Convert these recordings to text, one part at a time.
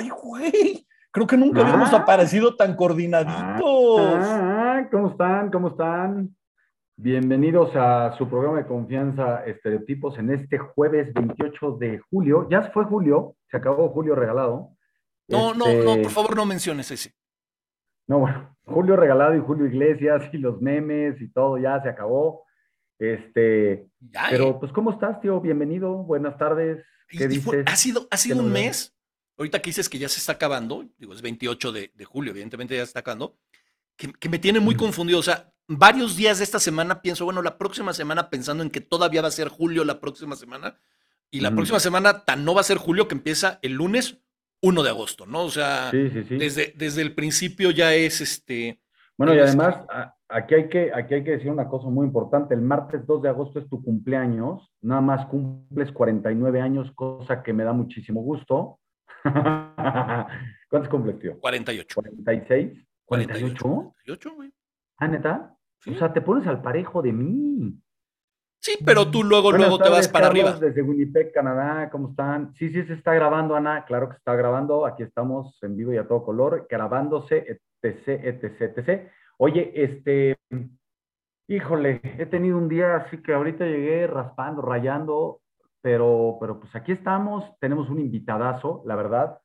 Ay, güey, creo que nunca habíamos Ah. aparecido tan coordinaditos. Ah, ¿Cómo están? ¿Cómo están? Bienvenidos a su programa de confianza Estereotipos en este jueves 28 de julio. Ya fue julio, se acabó julio regalado. No, no, Este, no, por favor, no menciones ese. No, bueno, Julio regalado y Julio Iglesias y los memes y todo ya se acabó. Este, Ya, pero eh. pues ¿cómo estás, tío? Bienvenido, buenas tardes. ¿Qué dices? ha sido, ha sido ¿Qué un mes. Ahorita que dices que ya se está acabando, digo, es 28 de, de julio, evidentemente ya se está acabando, que, que me tiene muy confundido. O sea, varios días de esta semana pienso, bueno, la próxima semana pensando en que todavía va a ser julio la próxima semana, y la próxima semana tan no va a ser julio que empieza el lunes 1 de agosto, ¿no? O sea, Sí, sí, sí. desde, desde el principio ya es este. Bueno, y Tienes además, a- aquí hay, que, aquí hay que decir una cosa muy importante. El martes 2 de agosto es tu cumpleaños. Nada más cumples 49 años, cosa que me da muchísimo gusto. ¿Cuántos cumples, tío? 48. ¿46? 48. ¿48? 48, güey. ¿Ah, neta? Sí. O sea, te pones al parejo de mí. Sí, pero tú luego, Buenas luego te vas para Carlos, arriba. Desde Winnipeg, Canadá, ¿cómo están? Sí, sí, se está grabando, Ana. Claro que se está grabando. Aquí estamos en vivo y a todo color, grabándose, etc, etc, etc. Oye, este, híjole, he tenido un día así que ahorita llegué raspando, rayando, pero, pero pues aquí estamos. Tenemos un invitadazo, la verdad.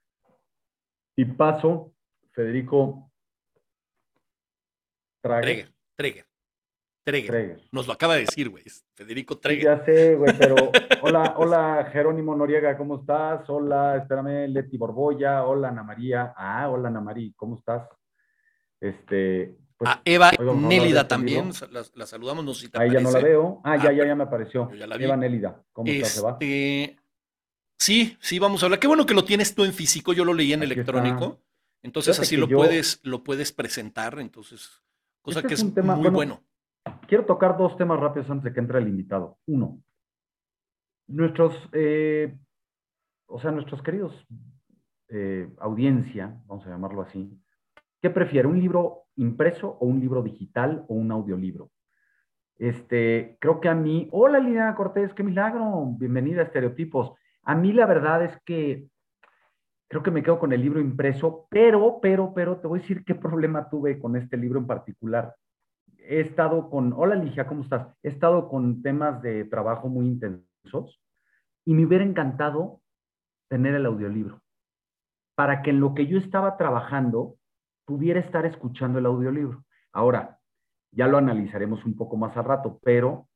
Y paso, Federico Trague. Treger, Treger, Treger. Nos lo acaba de decir, güey. Federico Treger. Ya sé, güey, pero hola, hola Jerónimo Noriega, ¿cómo estás? Hola, espérame, Leti Borboya, hola Ana María. Ah, hola Ana María, ¿cómo estás? Este, pues, A Eva Nélida también, la, la saludamos, no sé si te Ahí ya no la veo. Ah, ya, Ah, ya, ya me apareció. ya la vi. Eva Nélida, ¿cómo estás, Eva? Este, sí, sí, vamos a hablar. Qué bueno que lo tienes tú en físico, yo lo leí en Aquí electrónico. Entonces Fíjate así lo yo- puedes, lo puedes presentar, entonces, cosa Este que es es un tema- muy bueno, bueno. Quiero tocar dos temas rápidos antes de que entre el invitado. Uno, nuestros, eh, o sea, nuestros queridos eh, audiencia, vamos a llamarlo así, ¿qué prefiere? ¿Un libro impreso o un libro digital o un audiolibro? Este, creo que a mí, hola Liliana Cortés, qué milagro, bienvenida a Estereotipos. A mí la verdad es que creo que me quedo con el libro impreso, pero, pero, pero, te voy a decir qué problema tuve con este libro en particular he estado con, hola Ligia, ¿cómo estás? He estado con temas de trabajo muy intensos y me hubiera encantado tener el audiolibro para que en lo que yo estaba trabajando pudiera estar escuchando el audiolibro. Ahora, ya lo analizaremos un poco más al rato, pero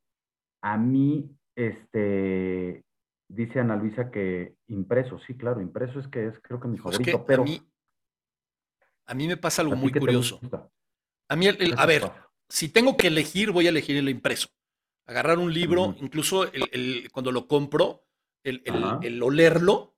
a mí, este, dice Ana Luisa que impreso, sí, claro, impreso es que es creo que mi Hijo, es que favorito, pero a mí, a mí me pasa algo ¿a ti muy curioso. A mí, el- el- ¿Qué a ver, si tengo que elegir, voy a elegir el impreso. Agarrar un libro, incluso el- cuando lo compro, el, olerlo,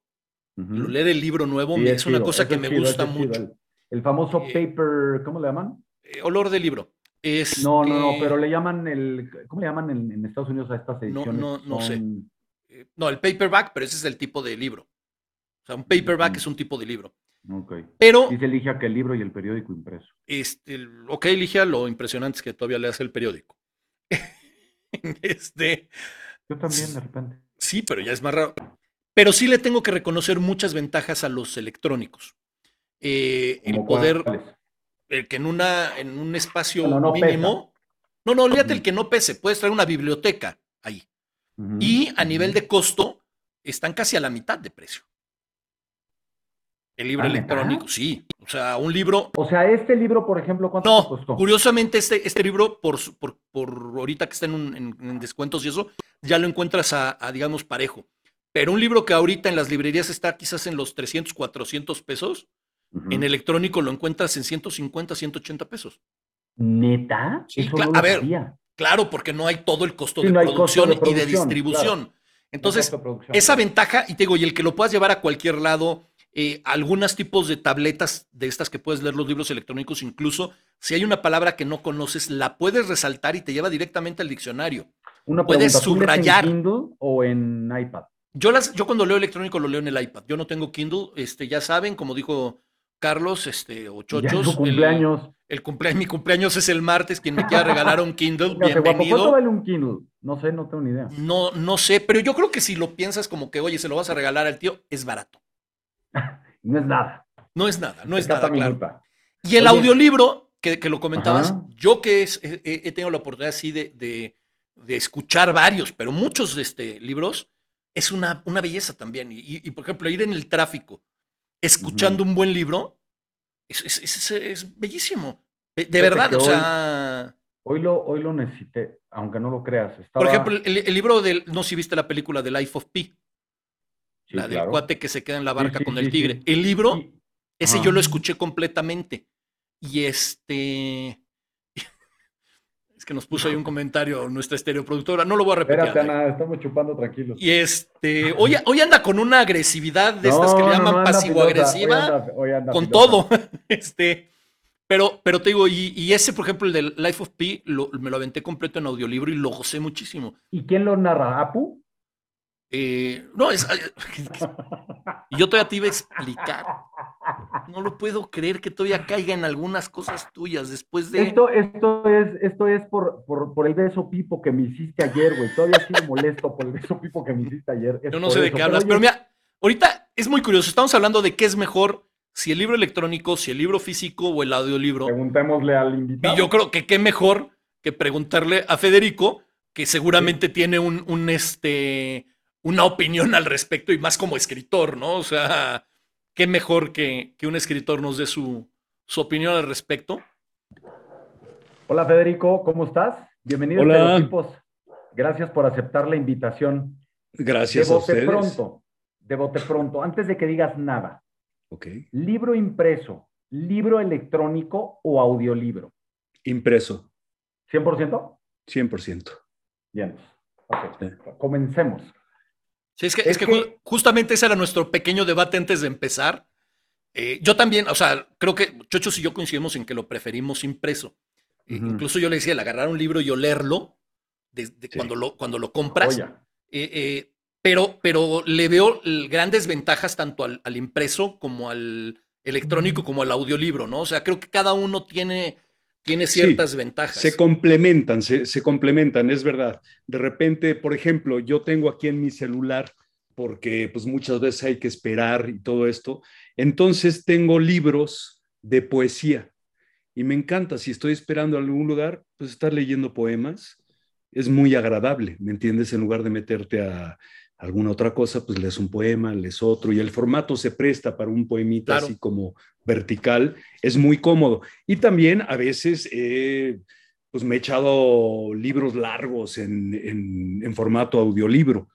Ujú. el oler el libro nuevo, Sí, es, una chido, cosa que me chido, gusta mucho. El, famoso Eh, paper, ¿cómo le llaman? Eh, olor de libro. Es, No, no, no, pero le llaman el, ¿cómo le llaman en, en Estados Unidos a estas No, ediciones? no, no sé. Son- eh, no, el paperback, pero ese es el tipo de libro. O sea, un paperback Ujú. es un tipo de libro. Ok. Pero, Dice Ligia que el libro y el periódico impreso. este, ok, Ligia, lo impresionante es que todavía le hace el periódico. este, Yo también, de repente. sí, pero ya es más raro. Pero sí le tengo que reconocer muchas ventajas a los electrónicos. Eh, el ¿Cómo poder, el que en, una, en un espacio no mínimo. No, no, olvídate el que no pese. Puedes traer una biblioteca ahí. Y a nivel de costo, están casi a la mitad de precio. El libro electrónico, sí. O sea, un libro. O sea, este libro, por ejemplo, ¿cuánto te No, costó? curiosamente, este, este libro, por, por, por ahorita que está en, un- en- en descuentos y eso, ya lo encuentras a, a, digamos, parejo. Pero un libro que ahorita en las librerías está quizás en los 300, 400 pesos, En electrónico lo encuentras en 150, 180 pesos. ¿Neta? Sí, Eso no a lo ver, sabía. Claro, porque no hay todo el costo Sí, de no hay costo producción y de distribución. Entonces, esa ventaja, y te digo, y el que lo puedas llevar a cualquier lado, eh, algunos tipos de tabletas de estas que puedes leer los libros electrónicos, incluso si hay una palabra que no conoces, la puedes resaltar y te lleva directamente al diccionario. Una puedes pregunta, ¿tú lees subrayar. en Kindle o en iPad? Yo, las, yo cuando leo electrónico lo leo en el iPad. Yo no tengo Kindle, este, ya saben, como dijo Carlos, este, o Ya Chochos. el- cumpleaños. El, cumpleaños, mi cumpleaños es el martes. Quien me quiera regalar un Kindle, guapo, ¿Cuánto bienvenido. vale un Kindle? No sé, no tengo ni idea. No, no sé, pero yo creo que si lo piensas como que, oye, se lo vas a regalar al tío, es barato. No es nada. No es nada, no es nada, claro. minuta. Y el Oye. audiolibro, que, que lo comentabas, Ajá. yo que es- he, tenido la oportunidad así de, de- de escuchar varios, pero muchos este, libros, es una, una belleza también. Y, y, por ejemplo, ir en el tráfico escuchando un buen libro es, es- es- es bellísimo. De, verdad, o sea, Hoy lo, hoy lo necesité, aunque no lo creas. por ejemplo, el, el libro del, no sé si viste la película de Life of Pi, Sí, la del claro. cuate que se queda en la barca sí, con el tigre. El libro, ese Ajá. yo lo escuché completamente. Y este. Es que nos puso ahí un comentario nuestra estereoproductora. No lo voy a repetir. Espérate, Ana. Ana, estamos chupando tranquilos. Y este. Hoy, hoy anda con una agresividad de estas que No, le no, llaman no, anda pasivo-agresiva. con todo. Este. Pero, pero te digo, y, y ese, por ejemplo, el del Life of Pi, lo- me lo aventé completo en audiolibro y lo gocé muchísimo. ¿Y quién lo narra? ¿Apu? Eh, no, es. Y yo todavía te iba a explicar. No lo puedo creer que todavía caiga en algunas cosas tuyas después de. Esto, esto es, esto es por, por, por el beso pipo que me hiciste ayer, güey. Todavía sigo molesto por el beso pipo que me hiciste ayer. Es Yo no sé de qué hablas, oye, pero mira, ahorita es muy curioso. Estamos hablando de qué es mejor, si el libro electrónico, si el libro físico o el audiolibro. Preguntémosle al invitado. Y yo creo que qué mejor que preguntarle a Federico, que seguramente tiene un, un, este, una opinión al respecto y más como escritor, ¿no? O sea, qué mejor que, que un escritor nos dé su, su opinión al respecto. Hola Federico, ¿cómo estás? Bienvenido Hola. a Estereotipos. Gracias por aceptar la invitación. Gracias de a bote ustedes. pronto, de bote pronto, antes de que digas nada, Ok. libro impreso, libro electrónico o audiolibro. Impreso, ¿100%? 100%. Bien. Ok, Sí. comencemos. Sí, es que, Es es que que- ju- justamente ese era nuestro pequeño debate antes de empezar. Eh, yo también, o sea, creo que Chochos y yo coincidimos en que lo preferimos impreso. Eh. Incluso yo le decía, el agarrar un libro y olerlo desde Sí. cuando, lo, cuando lo compras. Eh, eh, pero, pero le veo grandes ventajas tanto al, al impreso como al electrónico como al audiolibro, ¿no? O sea, creo que cada uno tiene, tiene Sí, ciertas ventajas. Se complementan, se, se complementan, es verdad. De repente, por ejemplo, yo tengo aquí en mi celular, porque pues muchas veces hay que esperar y todo esto, entonces tengo libros de poesía y me encanta, si estoy esperando en algún lugar, pues estar leyendo poemas es muy agradable, ¿me entiendes? En lugar de meterte a alguna otra cosa, pues lees un poema, lees otro y el formato se presta para un poemita Claro. así como vertical, es muy cómodo. Y también a veces eh, pues me he echado libros largos en, en- en formato audiolibro,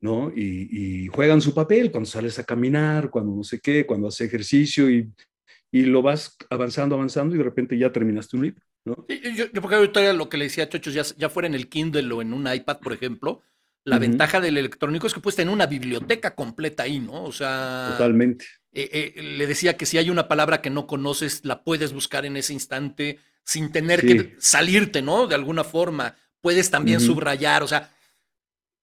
¿no? Y, y juegan su papel cuando sales a caminar, cuando no sé qué, cuando haces ejercicio y, y lo vas avanzando, avanzando y de repente ya terminaste un libro, ¿no? Sí, Yo, yo porque ahorita lo que le decía a Chochos, ya, ya fuera en el Kindle o en un iPad, por ejemplo, la ventaja del electrónico es que puedes tener una biblioteca completa ahí, ¿no? O sea, Totalmente. eh, eh, le decía que si hay una palabra que no conoces, la puedes buscar en ese instante sin tener Sí. que salirte, ¿no? De alguna forma. Puedes también subrayar, o sea,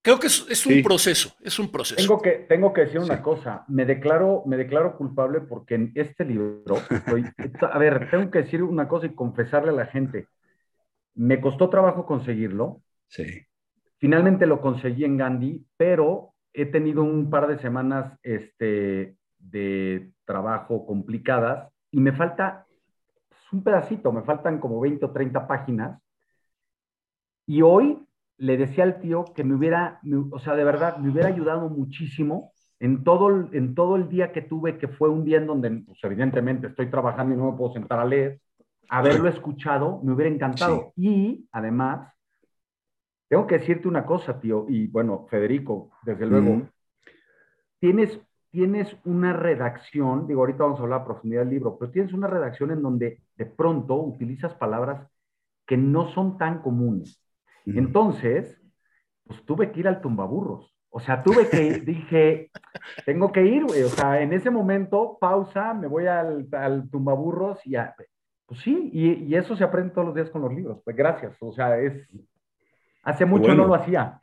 creo que es, es un Sí. proceso, es un proceso. tengo que, tengo que decir una cosa. Me declaro, me declaro culpable porque en este libro, estoy- a ver, tengo que decir una cosa y confesarle a la gente. Me costó trabajo conseguirlo. Sí. Finalmente lo conseguí en Gandhi, pero he tenido un par de semanas este, de trabajo complicadas y me falta pues, un pedacito, me faltan como 20 o 30 páginas. Y hoy le decía al tío que me hubiera, me- o sea, de verdad, me hubiera ayudado muchísimo en todo, el- en todo el día que tuve, que fue un día en donde, pues evidentemente estoy trabajando y no me puedo sentar a leer. Haberlo escuchado me hubiera encantado. Y además, tengo que decirte una cosa, tío, y bueno, Federico, desde luego, Ujú. tienes, tienes una redacción, digo, ahorita vamos a hablar a profundidad del libro, pero tienes una redacción en donde de pronto utilizas palabras que no son tan comunes. Ujú. Entonces, pues tuve que ir al tumbaburros. O sea, tuve que ir, dije, tengo que ir, güey. O sea, en ese momento, pausa, me voy al, al tumbaburros y ya. Pues sí, y, y eso se aprende todos los días con los libros. Pues gracias. O sea, es. Hace mucho Bueno. no lo hacía.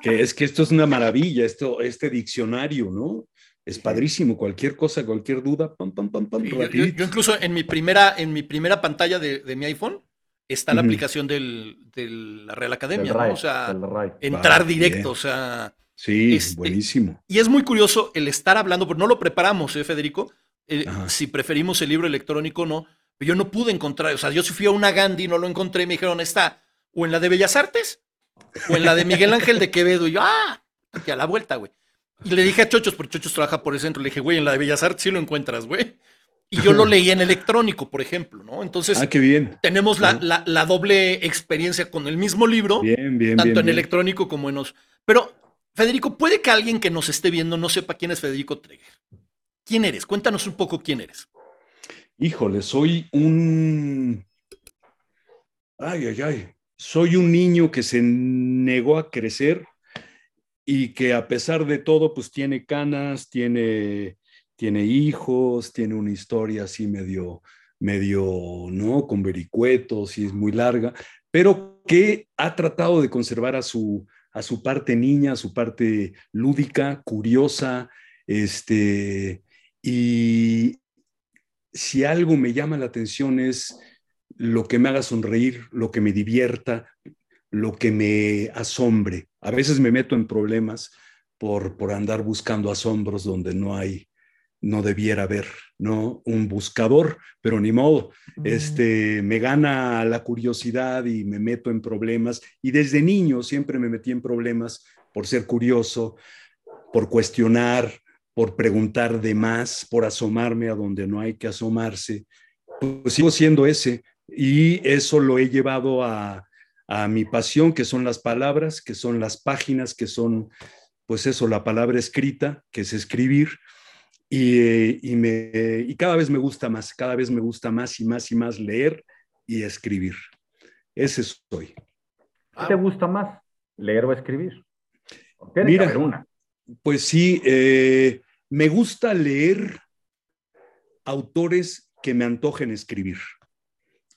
Que es que esto es una maravilla, esto, este diccionario, ¿no? Es padrísimo, cualquier cosa, cualquier duda, pam, pam, pam, pam, Sí, yo, yo- incluso en mi primera, en mi primera pantalla de, de mi iPhone está la Ujú. aplicación del, de la Real Academia, Del RAE, ¿no? O sea, entrar directo, bien. o sea, Sí, este, buenísimo. Y es muy curioso el estar hablando, porque no lo preparamos, ¿eh, Federico? Eh, si preferimos el libro electrónico o no, pero yo no pude encontrar, o sea, yo si fui a una Gandhi, no lo encontré, me dijeron, está o en la de Bellas Artes o en la de Miguel Ángel de Quevedo. Y yo, ah, aquí a la vuelta, güey. Y le dije a Chochos, porque Chochos trabaja por el centro, le dije, güey, en la de Bellas Artes sí lo encuentras, güey. Y yo lo leí en electrónico, por ejemplo, ¿no? Entonces, ah, qué bien. tenemos la, la, doble experiencia con el mismo libro, bien, bien, tanto en electrónico como en los... Pero, Federico, puede que alguien que nos esté viendo no sepa quién es Federico Treger. ¿Quién eres? Cuéntanos un poco quién eres. Híjole, soy un... Ay, ay, ay. Soy un niño que se negó a crecer y que a pesar de todo, pues tiene canas, tiene, tiene hijos, tiene una historia así medio, medio, ¿no? Con vericuetos y es muy larga, pero que ha tratado de conservar a su, a su parte niña, a su parte lúdica, curiosa, este, y si algo me llama la atención es lo que me haga sonreír, lo que me divierta, lo que me asombre. A veces me meto en problemas por, por andar buscando asombros donde no hay, no debiera haber, ¿no? Un buscador, pero ni modo. Este, me gana la curiosidad y me meto en problemas. Y desde niño siempre me metí en problemas por ser curioso, por cuestionar, por preguntar de más, por asomarme a donde no hay que asomarse. Pues sigo siendo ese. Y eso lo he llevado a, a mi pasión, que son las palabras, que son las páginas, que son, pues eso, la palabra escrita, que es escribir. Y, y, me, y cada vez me gusta más, cada vez me gusta más y más y más leer y escribir. Ese soy. ¿Qué te gusta más, leer o escribir? Mira, una. pues sí, eh, me gusta leer autores que me antojen escribir.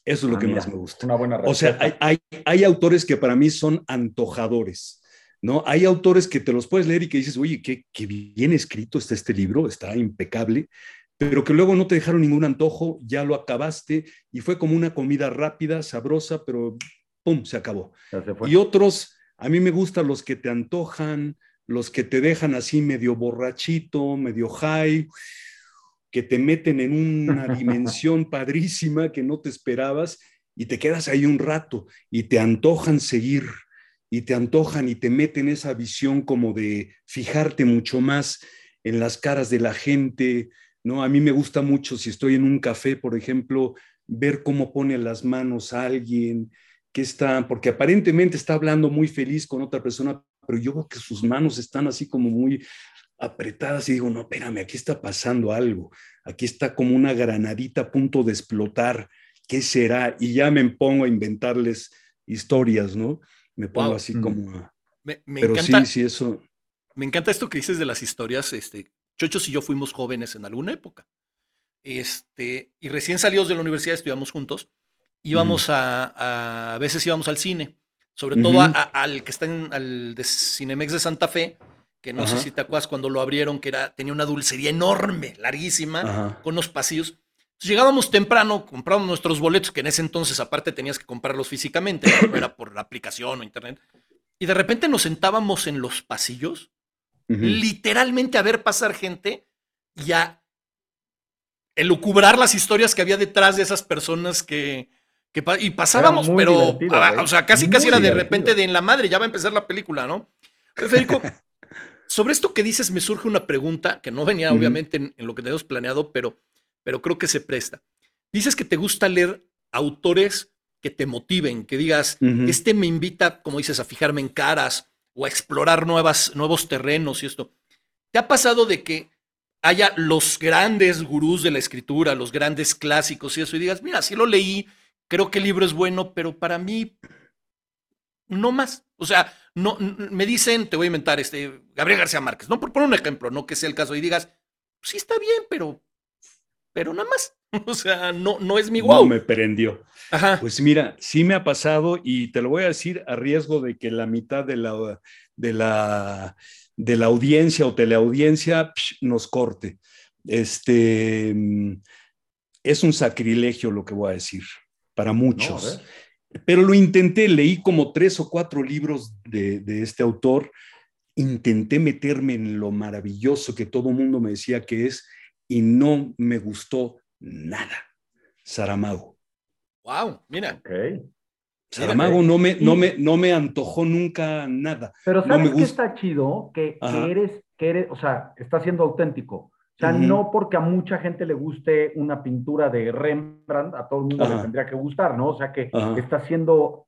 Eso es lo ah, que más me gusta. Una buena o sea, hay, hay, autores que para mí son antojadores, ¿no? Hay autores que te los puedes leer y que dices, oye, qué, qué bien escrito está este libro, está impecable, pero que luego no te dejaron ningún antojo, ya lo acabaste y fue como una comida rápida, sabrosa, pero ¡pum! se acabó. y otros, a mí me gustan los que te antojan, los que te dejan así medio borrachito, medio high, que te meten en una dimensión padrísima que no te esperabas y te quedas ahí un rato y te antojan seguir y te antojan y te meten esa visión como de fijarte mucho más en las caras de la gente, ¿no? A mí me gusta mucho si estoy en un café, por ejemplo, ver cómo pone las manos a alguien, que está, porque aparentemente está hablando muy feliz con otra persona, pero yo veo que sus manos están así como muy apretadas y digo, no, espérame, aquí está pasando algo, aquí está como una granadita a punto de explotar, ¿qué será? Y ya me pongo a inventarles historias, ¿no? Me pongo así como... Me, Pero encanta, sí, sí, eso... Me encanta esto que dices de las historias, este, Chochos y yo fuimos jóvenes en alguna época, este, y recién salidos de la universidad estudiamos juntos, íbamos a, a, veces íbamos al cine, sobre todo al que está en, al de Cinemex de Santa Fe, que no sé si te acuerdas cuando lo abrieron, que era, tenía una dulcería enorme, larguísima, con unos pasillos. llegábamos temprano, comprábamos nuestros boletos, que en ese entonces aparte tenías que comprarlos físicamente, no era por la aplicación o internet. Y de repente nos sentábamos en los pasillos, literalmente a ver pasar gente y a elucubrar las historias que había detrás de esas personas que, y pasábamos, pero, ah, ¿eh? o sea, casi casi era de repente de en la madre, ya va a empezar la película, ¿no? Federico, sobre esto que dices me surge una pregunta que no venía obviamente en, lo que tenemos planeado, pero, pero creo que se presta. Dices que te gusta leer autores que te motiven, que digas, este me invita, como dices, a fijarme en caras o a explorar nuevas, nuevos terrenos y esto. ¿Te ha pasado de que haya los grandes gurús de la escritura, los grandes clásicos y eso, y digas, mira, sí lo leí, creo que el libro es bueno, pero para mí no más. O sea, no, me dicen, te voy a inventar, este, Gabriel García Márquez, no por poner un ejemplo, no que sea el caso, y digas, sí está bien, pero, pero nada más. O sea, no, no es mi wow. No me prendió. Pues mira, sí me ha pasado y te lo voy a decir a riesgo de que la mitad de la, de la, de la audiencia o teleaudiencia nos corte. Este, mm, es un sacrilegio lo que voy a decir para muchos. Pero lo intenté, leí como tres o cuatro libros de, este autor intenté meterme en lo maravilloso que todo mundo me decía que es y no me gustó nada. Saramago. Wow, mira. Saramago no me, no, me, no me antojó nunca nada. Pero No ¿sabes me qué gusta. está chido? Que, que eres, que eres, o sea, está siendo auténtico. O sea, no porque a mucha gente le guste una pintura de Rembrandt, a todo el mundo le tendría que gustar, ¿no? O sea, que Ajá. está siendo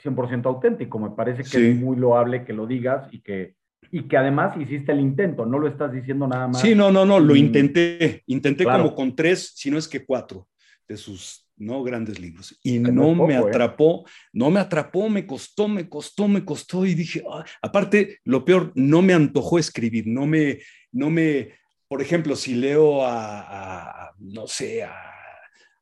100% auténtico. Me parece que Sí. es muy loable que lo digas y que, y que además hiciste el intento, no lo estás diciendo nada más. Sí, no, no, no, lo intenté. Intenté Claro. como con tres, si no es que cuatro de sus no grandes libros. Y no no es poco, me ¿eh? atrapó, no me atrapó, me costó, me costó, me costó. Y dije, "Ah". aparte, lo peor, no me antojó escribir, no me, no me, por ejemplo, si leo a, no sé, a,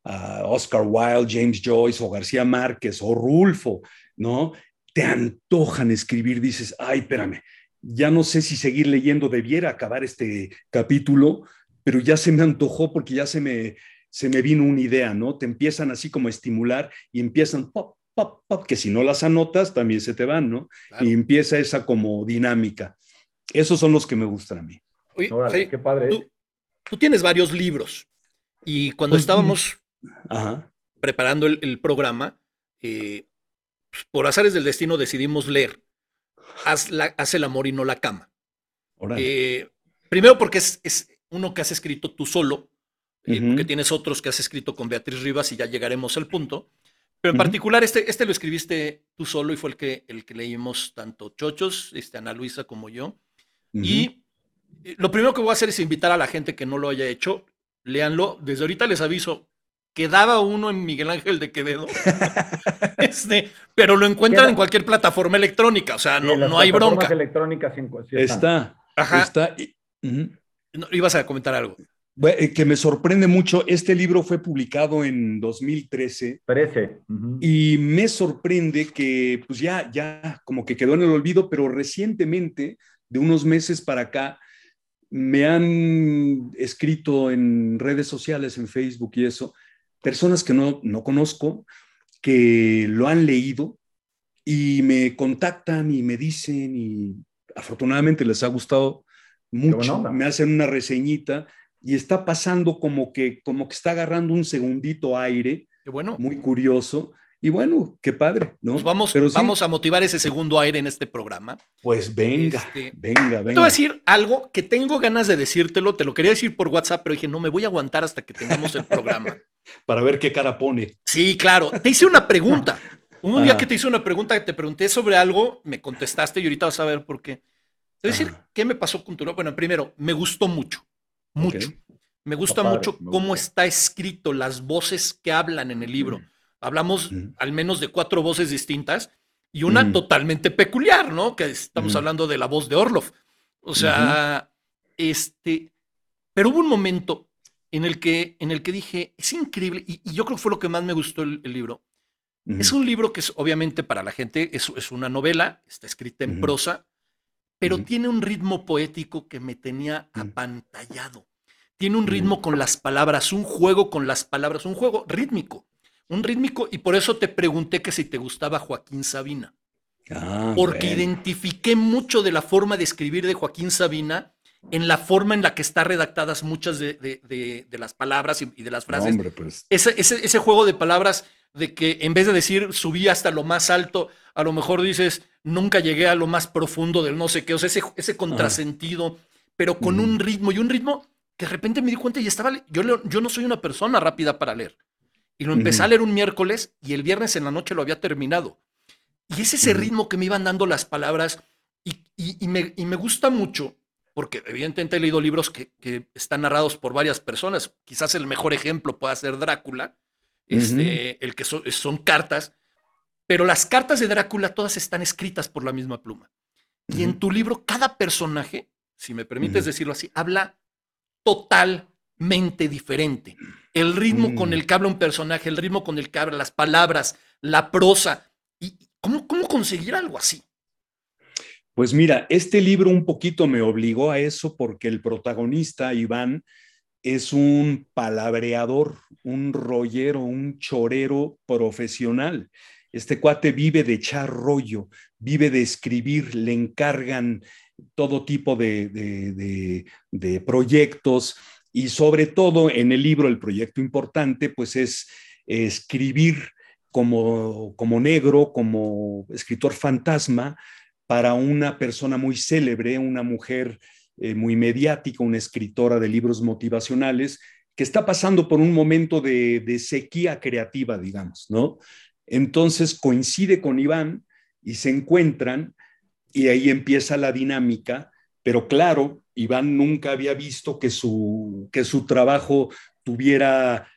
a Oscar Wilde, James Joyce o García Márquez o Rulfo, ¿no? Te antojan escribir, dices, ay, espérame, ya no sé si seguir leyendo, debiera acabar este capítulo, pero ya se me antojó porque ya se me, se me vino una idea, ¿no? Te empiezan así como a estimular y empiezan pop, pop, pop, que si no las anotas también se te van, ¿no? Claro. Y empieza esa como dinámica. Esos son los que me gustan a mí. Oye, Órale, qué padre. tú, tú tienes varios libros y cuando Pues, estábamos Ajá. preparando el, el programa, eh, pues, por azares del destino decidimos leer Haz, la- Haz el amor y no la cama. Eh, primero porque es, es uno que has escrito tú solo, eh, Ujú. porque tienes otros que has escrito con Beatriz Rivas y ya llegaremos al punto. Pero en particular este, este lo escribiste tú solo y fue el que, el que leímos tanto Chochos, este, Ana Luisa como yo. Y lo primero que voy a hacer es invitar a la gente que no lo haya hecho, léanlo. Desde ahorita les aviso, quedaba uno en Miguel Ángel de Quevedo, este, pero lo encuentran Queda- en cualquier plataforma electrónica, o sea, no, en no hay bronca. electrónicas están. Está, Ajá. está. No, ibas a comentar algo. Bueno, eh, que me sorprende mucho. Este libro fue publicado en 2013 Parece. ujú. y me sorprende que pues ya, ya como que quedó en el olvido, pero recientemente, de unos meses para acá, me han escrito en redes sociales, en Facebook y eso, personas que no, no conozco, que lo han leído y me contactan y me dicen y afortunadamente les ha gustado mucho, me hacen una reseñita y está pasando como que, como que está agarrando un segundito aire, Qué bueno. muy curioso. Y bueno, qué padre, ¿no? Pues vamos, Pero sí, vamos a motivar ese segundo aire en este programa. Pues venga, Este, venga, Te voy venga. a decir algo que tengo ganas de decírtelo, te lo quería decir por WhatsApp, pero dije, no, me voy a aguantar hasta que tengamos el programa. Para ver qué cara pone. Sí, claro. Te hice una pregunta. Un día Ajá. que te hice una pregunta, que te pregunté sobre algo, me contestaste y ahorita vas a ver por qué. Te voy a decir Ajá. qué me pasó con tu libro. Bueno, primero, me gustó mucho, mucho. Me gusta mucho me cómo está escrito, las voces que hablan en el libro. Hablamos al menos de cuatro voces distintas y una Ujú. totalmente peculiar, ¿no? Que estamos Ujú. hablando de la voz de Orlov. O sea, este, pero hubo un momento en el que, en el que dije, es increíble, y, y yo creo que fue lo que más me gustó el, el libro. Es un libro que es, obviamente para la gente es, es una novela, está escrita en prosa, pero tiene un ritmo poético que me tenía Ujú. apantallado. Tiene un ritmo con las palabras, un juego con las palabras, un juego rítmico, un rítmico, y por eso te pregunté que si te gustaba Joaquín Sabina, Ah, porque bueno. identifiqué mucho de la forma de escribir de Joaquín Sabina en la forma en la que están redactadas muchas de, de- de- de las palabras y, y de las frases hombre, pues. ese, ese, ese juego de palabras de que en vez de decir subí hasta lo más alto, a lo mejor dices nunca llegué a lo más profundo del no sé qué, o sea, ese, ese contrasentido, pero con Ujú. un ritmo y un ritmo que de repente me di cuenta y estaba, yo, leo- yo no soy una persona rápida para leer. Y lo empecé a leer un miércoles y el viernes en la noche lo había terminado. Y es ese Ujú. ritmo que me iban dando las palabras y, y- y me, y me gusta mucho, porque evidentemente he leído libros que, que están narrados por varias personas. Quizás el mejor ejemplo pueda ser Drácula, este, el que so- son cartas, pero las cartas de Drácula todas están escritas por la misma pluma. Y en tu libro, cada personaje, si me permites decirlo así, habla totalmente diferente. El ritmo con Mm. el que habla un personaje, el ritmo con el que habla, las palabras, la prosa. ¿Y cómo, cómo conseguir algo así? Pues mira, este libro un poquito me obligó a eso porque el protagonista, Iván, es un palabreador, un rollero, un chorero profesional. Este cuate vive de echar rollo, vive de escribir, le encargan todo tipo de, de, proyectos y sobre todo en el libro, el proyecto importante, pues es escribir como, como negro, como escritor fantasma para una persona muy célebre, una mujer eh, muy mediática, una escritora de libros motivacionales, que está pasando por un momento de, de sequía creativa, digamos, ¿no? Entonces coincide con Iván y se encuentran y ahí empieza la dinámica, pero claro, Iván nunca había visto que su, que su trabajo tuviera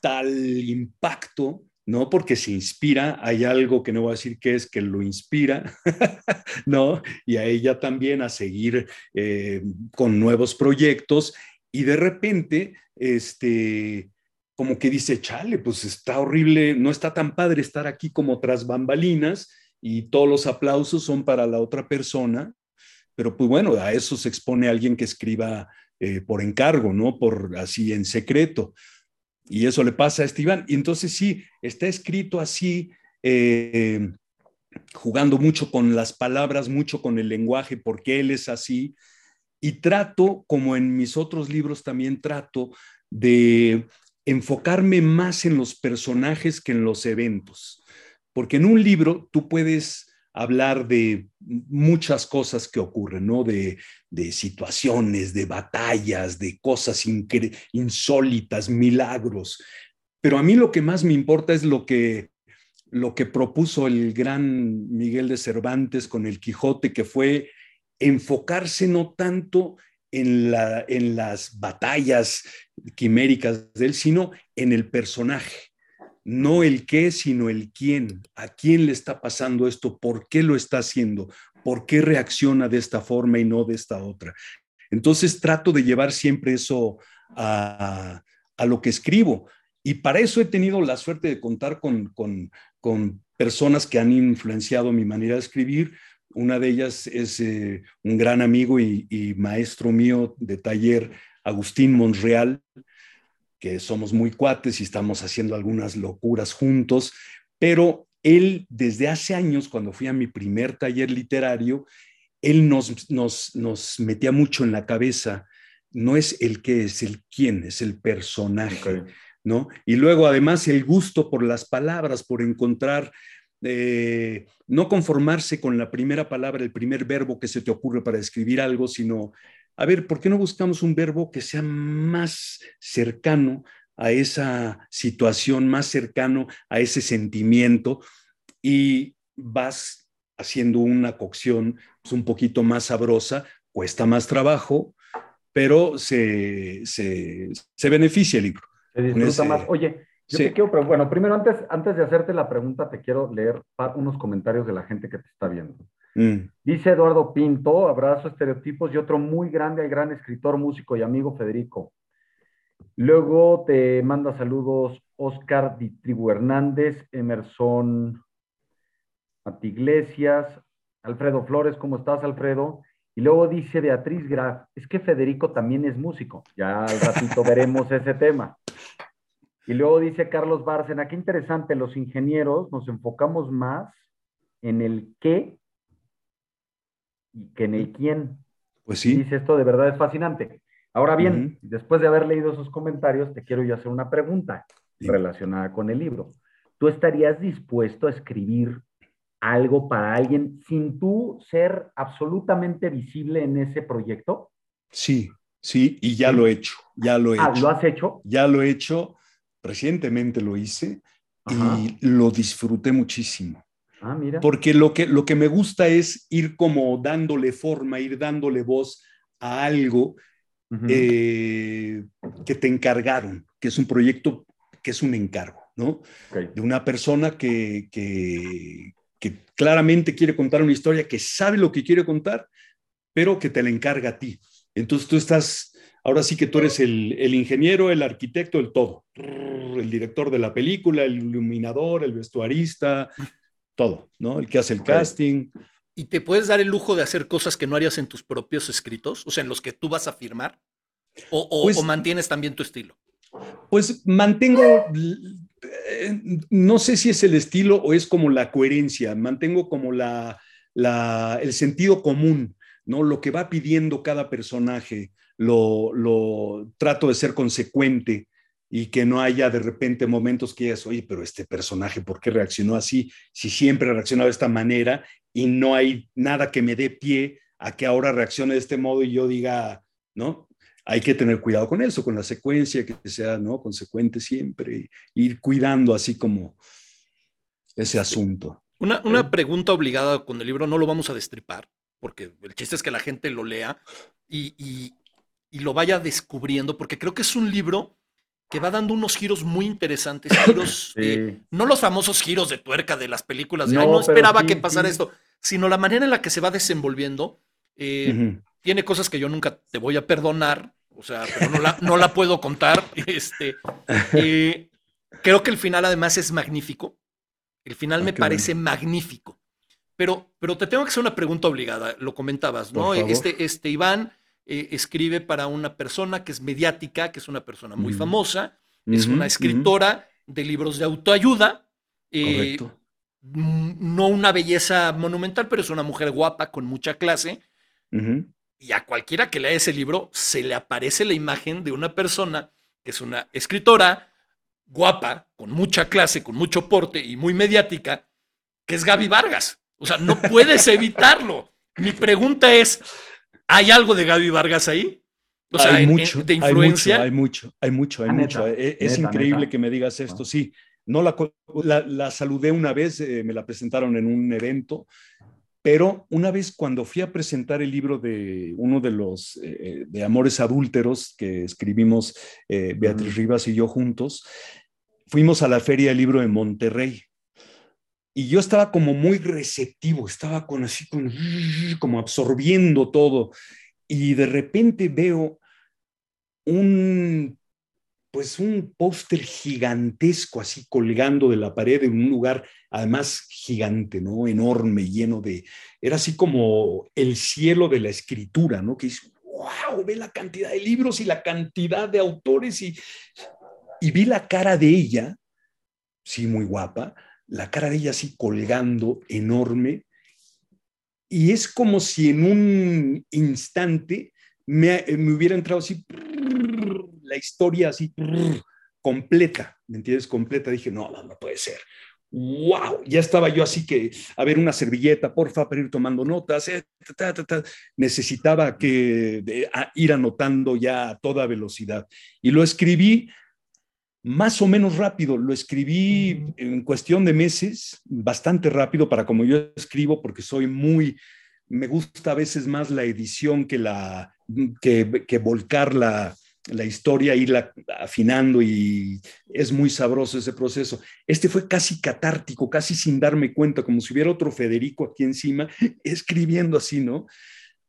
tal impacto, ¿no? Porque se inspira, hay algo que no voy a decir que es que lo inspira, ¿no? Y a ella también a seguir eh, con nuevos proyectos y de repente, este, como que dice, chale, pues está horrible, no está tan padre estar aquí como tras bambalinas y todos los aplausos son para la otra persona, pero pues bueno, a eso se expone alguien que escriba eh, por encargo, ¿no? Por así en secreto. Y eso le pasa a Esteban. Y entonces sí, está escrito así, eh, jugando mucho con las palabras, mucho con el lenguaje, porque él es así. Y trato, como en mis otros libros también trato, de enfocarme más en los personajes que en los eventos. Porque en un libro tú puedes hablar de muchas cosas que ocurren, ¿no? De, situaciones, de batallas, de cosas insólitas, milagros. Pero a mí lo que más me importa es lo que, lo que propuso el gran Miguel de Cervantes con el Quijote, que fue enfocarse no tanto en, la, en las batallas quiméricas de él, sino en el personaje no el qué, sino el quién, a quién le está pasando esto, por qué lo está haciendo, por qué reacciona de esta forma y no de esta otra. Entonces trato de llevar siempre eso a, lo que escribo. Y para eso he tenido la suerte de contar con, personas que han influenciado mi manera de escribir. Una de ellas es eh, un gran amigo y, y, maestro mío de taller, Agustín Monreal, que somos muy cuates y estamos haciendo algunas locuras juntos, pero él desde hace años, cuando fui a mi primer taller literario, él nos, nos, nos metía mucho en la cabeza, no es el qué, es el quién, es el personaje, ¿no? Y luego además el gusto por las palabras, por encontrar, eh, no conformarse con la primera palabra, el primer verbo que se te ocurre para escribir algo, sino a ver, ¿por qué no buscamos un verbo que sea más cercano a esa situación, más cercano a ese sentimiento y vas haciendo una cocción pues, un poquito más sabrosa, cuesta más trabajo, pero se, beneficia el libro. Se disfruta más. Oye, yo te quiero, pero bueno, primero antes, antes de hacerte la pregunta, te quiero leer unos comentarios de la gente que te está viendo. Mm. Dice Eduardo Pinto, abrazo estereotipos y otro muy grande al gran escritor, músico y amigo Federico. Luego te manda saludos Oscar Tribu Hernández, Emerson Matiglesias, Alfredo Flores, ¿cómo estás, Alfredo? Y luego dice Beatriz Graf, es que Federico también es músico. Ya al ratito veremos ese tema. Y luego dice Carlos Bárcena, qué interesante, los ingenieros nos enfocamos más en el qué y que en el quién. Pues sí. Dice esto de verdad es fascinante. Ahora bien, después de haber leído esos comentarios, te quiero yo hacer una pregunta relacionada con el libro. ¿Tú estarías dispuesto a escribir algo para alguien sin tú ser absolutamente visible en ese proyecto? Sí, sí, y ya lo he hecho, ya lo he ah, ¿Lo has hecho? Ya lo he hecho, recientemente lo hice y lo disfruté muchísimo. Ah, mira. Porque lo que, lo que me gusta es ir como dándole forma, ir dándole voz a algo eh, que te encargaron, que es un proyecto, que es un encargo, ¿no? De una persona que, que, claramente quiere contar una historia, que sabe lo que quiere contar, pero que te la encarga a ti. Entonces tú estás, ahora sí que tú eres el, el ingeniero, el arquitecto, el todo, el director de la película, el iluminador, el vestuarista, todo, ¿no? El que hace el casting. ¿Y te puedes dar el lujo de hacer cosas que no harías en tus propios escritos? O sea, en los que tú vas a firmar. ¿O, pues mantienes también tu estilo? Pues mantengo, eh, no sé si es el estilo o es como la coherencia, mantengo como la, la, el sentido común ¿no? Lo que va pidiendo cada personaje, lo, lo trato de ser consecuente y que no haya de repente momentos que digas, oye, pero este personaje, ¿por qué reaccionó así? Si siempre ha reaccionado de esta manera y no hay nada que me dé pie a que ahora reaccione de este modo y yo diga, ¿no? Hay que tener cuidado con eso, con la secuencia, que sea, ¿no? Consecuente siempre, ir cuidando así como ese asunto. Una, una pregunta obligada con el libro, no lo vamos a destripar, porque el chiste es que la gente lo lea y, y, y lo vaya descubriendo, porque creo que es un libro que va dando unos giros muy interesantes, giros, Sí. eh, no los famosos giros de tuerca de las películas, de, No, "Ay, no pero esperaba sí, que pasara sí. esto, sino la manera en la que se va desenvolviendo. eh. Tiene cosas que yo nunca te voy a perdonar, o sea, pero no la, no la puedo contar. Este, eh, creo que el final además es magnífico. El final Ah, me parece magnífico. Pero, pero te tengo que hacer una pregunta obligada, lo comentabas, ¿no? Este, este Iván eh, escribe para una persona que es mediática, que es una persona muy Ujú. famosa, es una escritora de libros de autoayuda. eh, Correcto. mm, no una belleza monumental, pero es una mujer guapa con mucha clase. Y a cualquiera que lea ese libro se le aparece la imagen de una persona que es una escritora guapa, con mucha clase, con mucho porte y muy mediática, que es Gaby Vargas. O sea, no puedes evitarlo. Mi pregunta es, ¿hay algo de Gaby Vargas ahí? O sea, hay mucho, de influencia. Hay mucho, hay mucho, hay Ah, mucho. neta, Eh, Es, neta, increíble neta. que me digas esto, sí. No la, co- la, la saludé una vez, eh, me la presentaron en un evento, pero una vez cuando fui a presentar el libro de uno de los eh, de Amores Adúlteros que escribimos eh, Beatriz Ujú. Rivas y yo juntos, fuimos a la Feria del Libro de Monterrey. Y yo estaba como muy receptivo, estaba con así, con, como absorbiendo todo. Y de repente veo un, pues un póster gigantesco así colgando de la pared en un lugar además gigante, ¿no? Enorme, lleno de, era así como el cielo de la escritura, ¿no? Que dice, wow, ve la cantidad de libros y la cantidad de autores y, y vi la cara de ella, sí, muy guapa, la cara de ella así colgando, enorme, y es como si en un instante me, me hubiera entrado así la historia así completa, ¿me entiendes? Completa. Dije, no, no, no puede ser. ¡Wow! Ya estaba yo así que, a ver, una servilleta, porfa, para ir tomando notas. eh, ta, ta, ta. Necesitaba que, de, ir anotando ya a toda velocidad. Y lo escribí más o menos rápido. Lo escribí en cuestión de meses, bastante rápido para como yo escribo, porque soy muy, me gusta a veces más la edición que la, que, que volcar la, la historia, irla afinando y es muy sabroso ese proceso. Este fue casi catártico, casi sin darme cuenta, como si hubiera otro Federico aquí encima, escribiendo así, ¿no?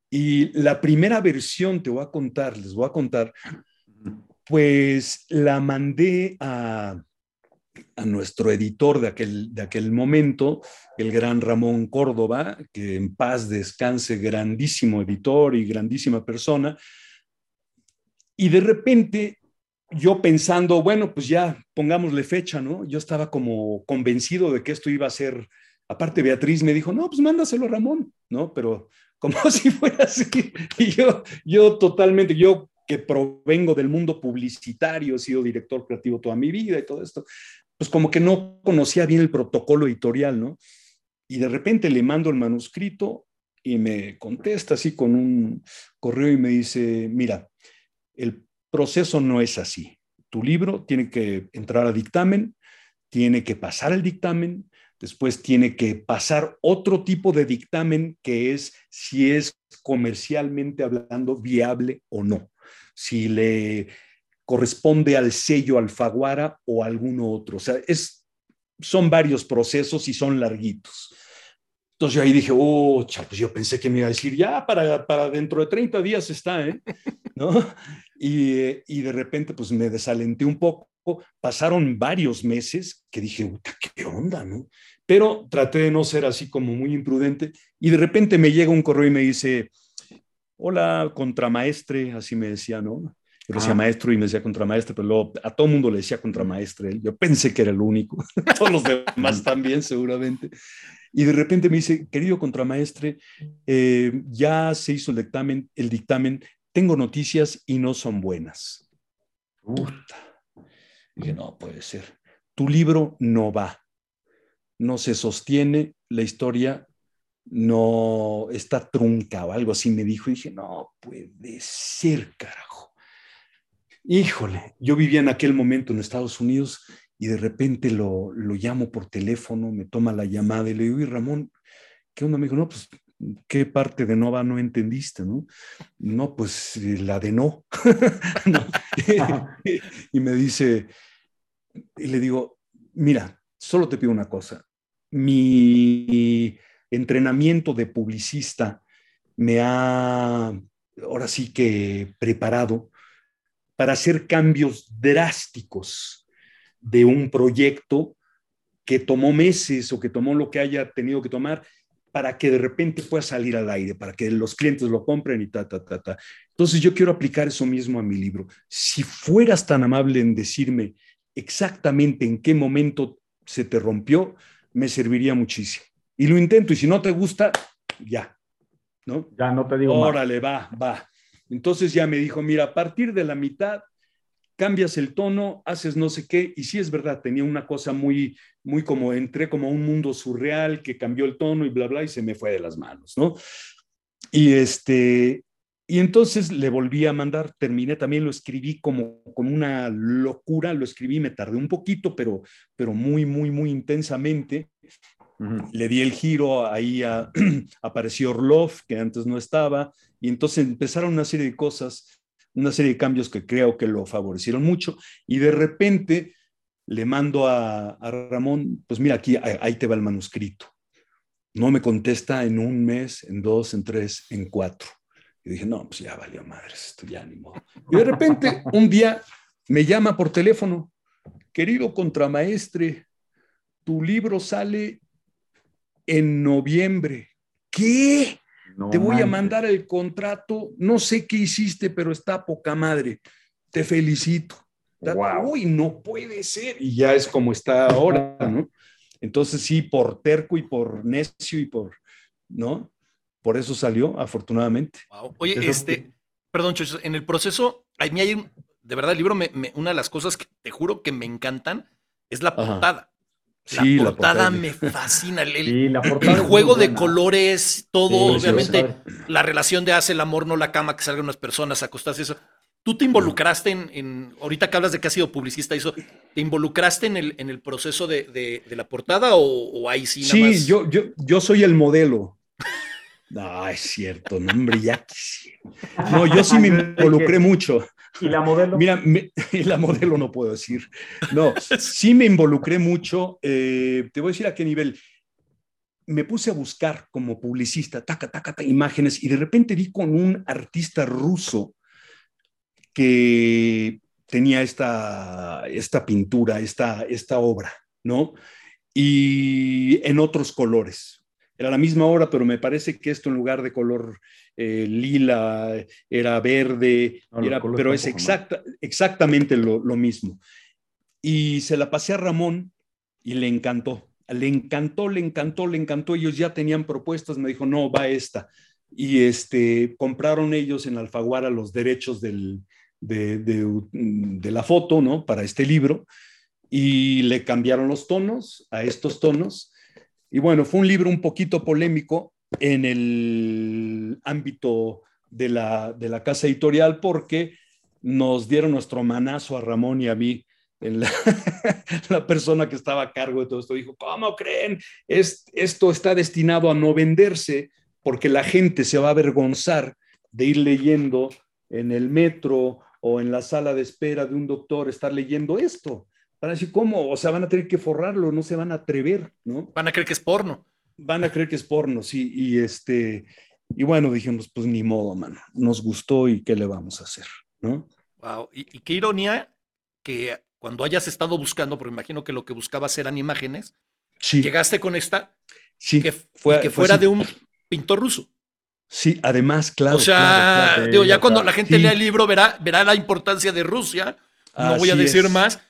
Y la primera versión, te voy a contar, les voy a contar, pues la mandé a, a nuestro editor de aquel, de aquel momento, el gran Ramón Córdoba, que en paz descanse, grandísimo editor y grandísima persona. Y de repente yo pensando, bueno, pues ya pongámosle fecha, ¿no? Yo estaba como convencido de que esto iba a ser, aparte Beatriz me dijo, no, pues mándaselo a Ramón, ¿no? Pero como si fuera así, y yo, yo totalmente, yo que provengo del mundo publicitario, he sido director creativo toda mi vida y todo esto, pues como que no conocía bien el protocolo editorial, ¿no? Y de repente le mando el manuscrito y me contesta así con un correo y me dice, mira, el proceso no es así. Tu libro tiene que entrar a dictamen, tiene que pasar el dictamen, después tiene que pasar otro tipo de dictamen que es si es comercialmente hablando viable o no, si le corresponde al sello Alfaguara o alguno otro. O sea, es, son varios procesos y son larguitos. Entonces yo ahí dije, oh, pues yo pensé que me iba a decir, ya para, para dentro de 30 días está, ¿eh? ¿No? Y, y de repente pues me desalenté un poco. Pasaron varios meses que dije, ¿qué onda, no? Pero traté de no ser así como muy imprudente y de repente me llega un correo y me dice, hola, contramaestre, así me decía, ¿no? Yo decía maestro y me decía contramaestre, pero luego a todo mundo le decía contramaestre. Yo pensé que era el único, todos los demás también seguramente. Y de repente me dice, querido contramaestre, eh, ya se hizo el dictamen, el dictamen, tengo noticias y no son buenas. Puta. Dije, no puede ser. Tu libro no va, no se sostiene, la historia no está trunca o algo así me dijo. Y dije, no puede ser, carajo. Híjole, yo vivía en aquel momento en Estados Unidos y de repente lo, lo llamo por teléfono, me toma la llamada y le digo, y Ramón, ¿qué onda? Me dijo, no, pues, ¿qué parte de Nova no entendiste? No, no pues la de no. y me dice, y le digo, mira, solo te pido una cosa, mi entrenamiento de publicista me ha, ahora sí que preparado para hacer cambios drásticos de un proyecto que tomó meses o que tomó lo que haya tenido que tomar para que de repente pueda salir al aire, para que los clientes lo compren y ta, ta, ta, ta. Entonces yo quiero aplicar eso mismo a mi libro. Si fueras tan amable en decirme exactamente en qué momento se te rompió, me serviría muchísimo. Y lo intento, y si no te gusta, ya, ¿no? Ya no te digo Órale, va, va. Entonces ya me dijo, mira, a partir de la mitad cambias el tono, haces no sé qué, y sí es verdad, tenía una cosa muy, muy como, entré como a un mundo surreal que cambió el tono y bla, bla, y se me fue de las manos, ¿no? Y este, y entonces le volví a mandar, terminé, también lo escribí como con una locura, lo escribí, me tardé un poquito, pero, pero muy, muy, muy intensamente. Le di el giro, ahí apareció Orlov, que antes no estaba, y entonces empezaron una serie de cosas una serie de cambios que creo que lo favorecieron mucho y de repente le mando a, Ramón, pues mira, aquí ahí te va el manuscrito. No me contesta en un mes, en dos, en tres, en cuatro. Y dije, no, pues ya valió madres, esto ya ni modo. Y de repente, un día me llama por teléfono, querido contramaestre, tu libro sale en noviembre. ¿Qué? te voy a mandar el contrato, no sé qué hiciste, pero está poca madre. Te felicito. Uy, no puede ser. Y ya es como está ahora, ¿no? Entonces sí, por terco y por necio y por, ¿no? Por eso salió, afortunadamente. Oye, este, perdón, en el proceso, a mí hay, de verdad, el libro, me, una de las cosas que te juro que me encantan es la portada. La, portada me fascina. El, juego de colores, todo, obviamente, la relación de hace el amor, no la cama, que salgan unas personas a acostarse, eso. ¿Tú te involucraste en, ahorita que hablas de que has sido publicista, eso, ¿te involucraste en el, en el proceso de, la portada o, ahí sí? Nada sí, Yo, yo, yo soy el modelo. No, es cierto, no, hombre, ya quisiera. No, yo sí me involucré mucho. ¿Y la modelo? Mira, la modelo no puedo decir. No, sí me involucré mucho. Eh, te voy a decir a qué nivel. Me puse a buscar como publicista, taca, taca, taca, imágenes, y de repente vi con un artista ruso que tenía esta, esta pintura, esta, esta obra, ¿no? Y en otros colores, era la misma obra, pero me parece que esto en lugar de color eh, lila era verde, pero es exacta, exactamente lo, mismo. Y se la pasé a Ramón y le encantó. Le encantó, le encantó, le encantó. Ellos ya tenían propuestas, me dijo, no, va esta. Y este, compraron ellos en Alfaguara los derechos del, de, de, la foto, ¿no? Para este libro. Y le cambiaron los tonos a estos tonos y bueno, fue un libro un poquito polémico en el ámbito de la, de la casa editorial porque nos dieron nuestro manazo a Ramón y a mí. La, la, persona que estaba a cargo de todo esto dijo, ¿cómo creen? Es, esto está destinado a no venderse porque la gente se va a avergonzar de ir leyendo en el metro o en la sala de espera de un doctor, estar leyendo esto. Van a decir, ¿cómo? O sea, van a tener que forrarlo, no se van a atrever, ¿no? Van a creer que es porno. Van a creer que es porno, sí. Y este, y bueno, dijimos, pues ni modo, mano. Nos gustó y qué le vamos a hacer, ¿no? Wow. Y, qué ironía que cuando hayas estado buscando, porque imagino que lo que buscabas eran imágenes, llegaste con esta, sí, que, fue, que fuera de un pintor ruso. Sí, además, claro. O sea, claro, claro. digo, ya o cuando la gente sí. lea el libro verá, verá la importancia de Rusia. No voy a decir es, más.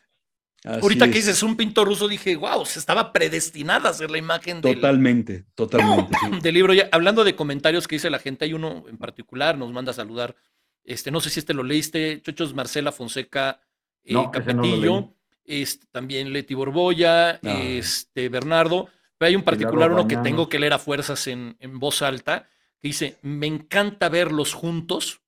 Así Ahorita que es. dices un pintor ruso, dije, wow, se estaba predestinada a ser la imagen del, Totalmente, totalmente. sí. del libro. Ya, hablando de comentarios que dice la gente, hay uno en particular, nos manda a saludar. Este, no sé si este lo leíste, Chochos Marcela Fonseca eh, No, no Capetillo, este, también Leti Borboya, Ah. este, Bernardo. Pero hay un particular uno que tengo que leer a fuerzas en, en voz alta, que dice, me encanta verlos juntos.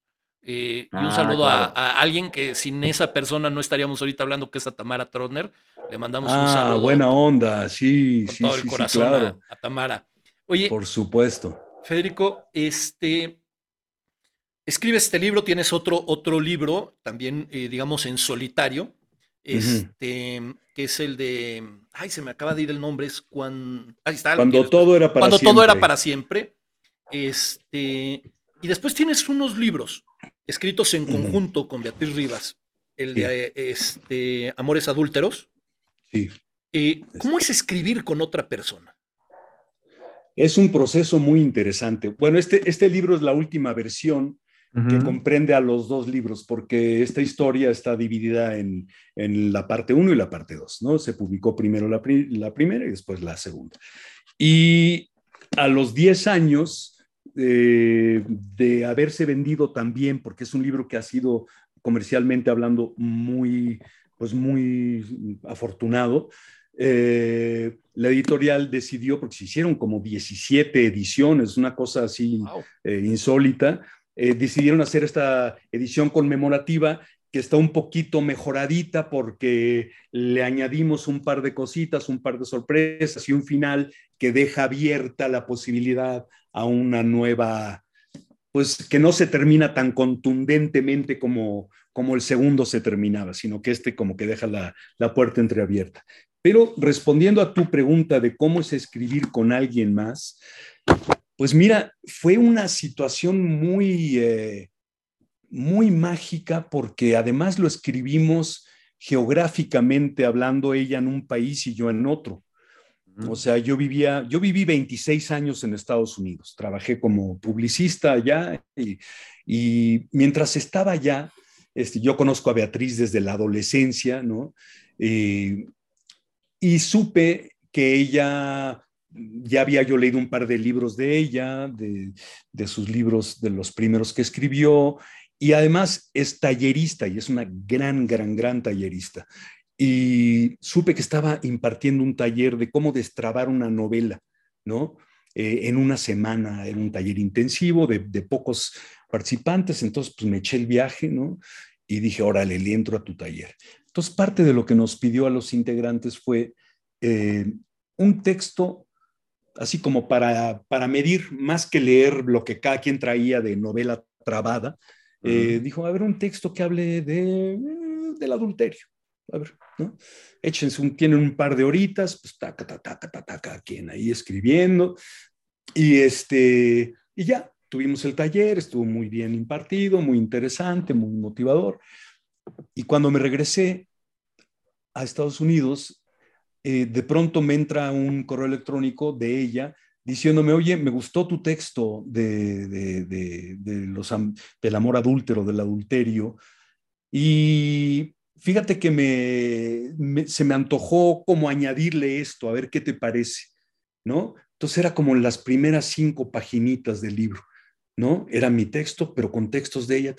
Eh, y un Ah, saludo a- claro. a, alguien que sin esa persona no estaríamos ahorita hablando, que es a Tamara Trotner. Le mandamos un Ah, saludo buena onda, sí, con sí, todo sí, el sí, corazón claro, a, a Tamara. Oye, por supuesto. Federico, este, escribes este libro, tienes otro, otro libro, también, eh, digamos, en solitario, este, que es el de, ay, se me acaba de ir el nombre, es cuando, ahí está. Cuando todo era para cuando siempre. todo era para siempre, este, y después tienes unos libros escritos en conjunto con Beatriz Rivas, el de, eh, este, Amores Adúlteros. Sí. Eh, ¿Cómo es escribir con otra persona? Es un proceso muy interesante. Bueno, este, este libro es la última versión que Ujú. comprende a los dos libros, porque esta historia está dividida en, en la parte 1 y la parte 2, ¿no? Se publicó primero la, pri- la primera y después la segunda. Y a los 10 años eh, de haberse vendido también, porque es un libro que ha sido comercialmente hablando muy, pues muy afortunado, eh, la editorial decidió, porque se hicieron como 17 ediciones, una cosa así Wow. eh, insólita, eh, decidieron hacer esta edición conmemorativa que está un poquito mejoradita porque le añadimos un par de cositas, un par de sorpresas y un final que deja abierta la posibilidad a una nueva, pues que no se termina tan contundentemente como, como el segundo se terminaba, sino que este como que deja la, la puerta entreabierta. Pero respondiendo a tu pregunta de cómo es escribir con alguien más, pues mira, fue una situación muy, eh, muy mágica porque además lo escribimos geográficamente hablando ella en un país y yo en otro. O sea, yo vivía, yo viví 26 años en Estados Unidos, trabajé como publicista allá y, y mientras estaba allá, este, yo conozco a Beatriz desde la adolescencia, ¿no? Eh, y supe que ella, ya había yo leído un par de libros de ella, de, de sus libros, de los primeros que escribió, y además es tallerista y es una gran, gran, gran tallerista y supe que estaba impartiendo un taller de cómo destrabar una novela, ¿no? Eh, en una semana, era un taller intensivo de, de, pocos participantes, entonces pues me eché el viaje, ¿no? Y dije, órale, le entro a tu taller. Entonces parte de lo que nos pidió a los integrantes fue eh, un texto así como para, para medir, más que leer lo que cada quien traía de novela trabada, eh, dijo, a ver, un texto que hable de, del adulterio a ver, ¿no? Échense un, tienen un par de horitas, pues taca, taca, taca, taca, quien ahí escribiendo, y este, y ya, tuvimos el taller, estuvo muy bien impartido, muy interesante, muy motivador, y cuando me regresé a Estados Unidos, eh, de pronto me entra un correo electrónico de ella diciéndome, oye, me gustó tu texto de, de, de, los, del amor adúltero, del adulterio, y fíjate que me, me, se me antojó como añadirle esto, a ver qué te parece, ¿no? Entonces era como las primeras cinco paginitas del libro, ¿no? Era mi texto, pero con textos de ella.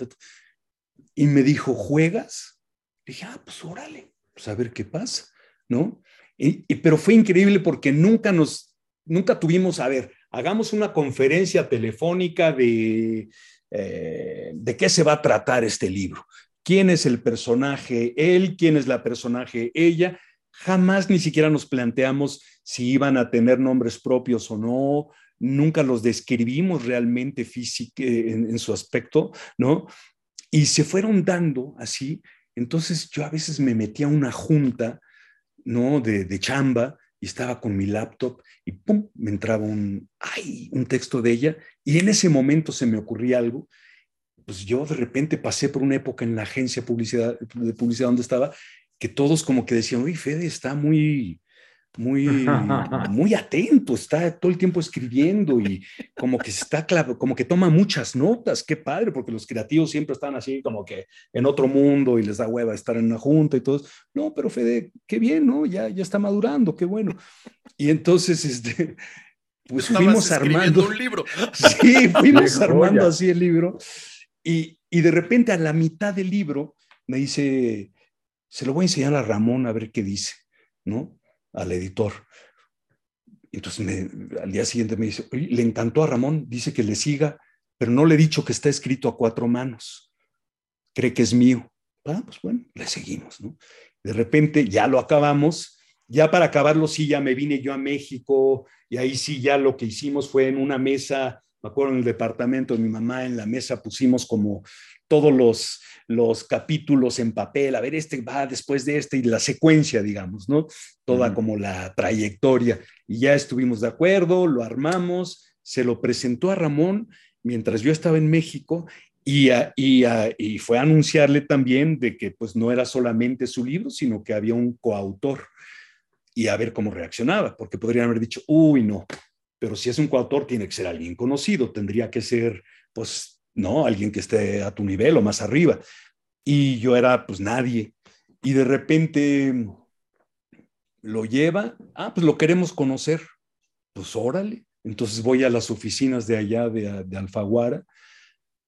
Y me dijo, ¿juegas? dije, ah, pues órale, pues a ver qué pasa, ¿no? Y, pero fue increíble porque nunca nos, nunca tuvimos, a ver, hagamos una conferencia telefónica de, eh, de qué se va a tratar este libro quién es el personaje él, quién es la personaje ella. Jamás ni siquiera nos planteamos si iban a tener nombres propios o no. Nunca los describimos realmente físico en, en, su aspecto, ¿no? Y se fueron dando así. Entonces yo a veces me metía a una junta, ¿no? De, de chamba y estaba con mi laptop y pum, me entraba un, ay, un texto de ella y en ese momento se me ocurría algo pues yo de repente pasé por una época en la agencia publicidad, de publicidad donde estaba, que todos como que decían, uy, Fede está muy, muy, muy atento, está todo el tiempo escribiendo y como que está como que toma muchas notas, qué padre, porque los creativos siempre están así como que en otro mundo y les da hueva estar en una junta y todo. No, pero Fede, qué bien, ¿no? Ya, ya está madurando, qué bueno. Y entonces, este, pues fuimos armando un libro. Sí, fuimos armando así el libro y, y de repente a la mitad del libro me dice, se lo voy a enseñar a Ramón a ver qué dice, ¿no? Al editor. Entonces al día siguiente me dice, le encantó a Ramón, dice que le siga, pero no le he dicho que está escrito a cuatro manos. Cree que es mío. Ah, pues bueno, le seguimos, ¿no? De repente ya lo acabamos. Ya para acabarlo, sí, ya me vine yo a México y ahí sí, ya lo que hicimos fue en una mesa, me acuerdo en el departamento de mi mamá, en la mesa pusimos como todos los, los capítulos en papel, a ver, este va después de este y la secuencia, digamos, ¿no? Toda como la trayectoria. Y ya estuvimos de acuerdo, lo armamos, se lo presentó a Ramón mientras yo estaba en México y, y, y, fue a anunciarle también de que pues no era solamente su libro, sino que había un coautor y a ver cómo reaccionaba, porque podrían haber dicho, uy, no, pero si es un coautor tiene que ser alguien conocido, tendría que ser pues ¿no? Alguien que esté a tu nivel o más arriba. Y yo era pues nadie. Y de repente lo lleva, ah, pues lo queremos conocer. Pues órale. Entonces voy a las oficinas de allá de, de Alfaguara.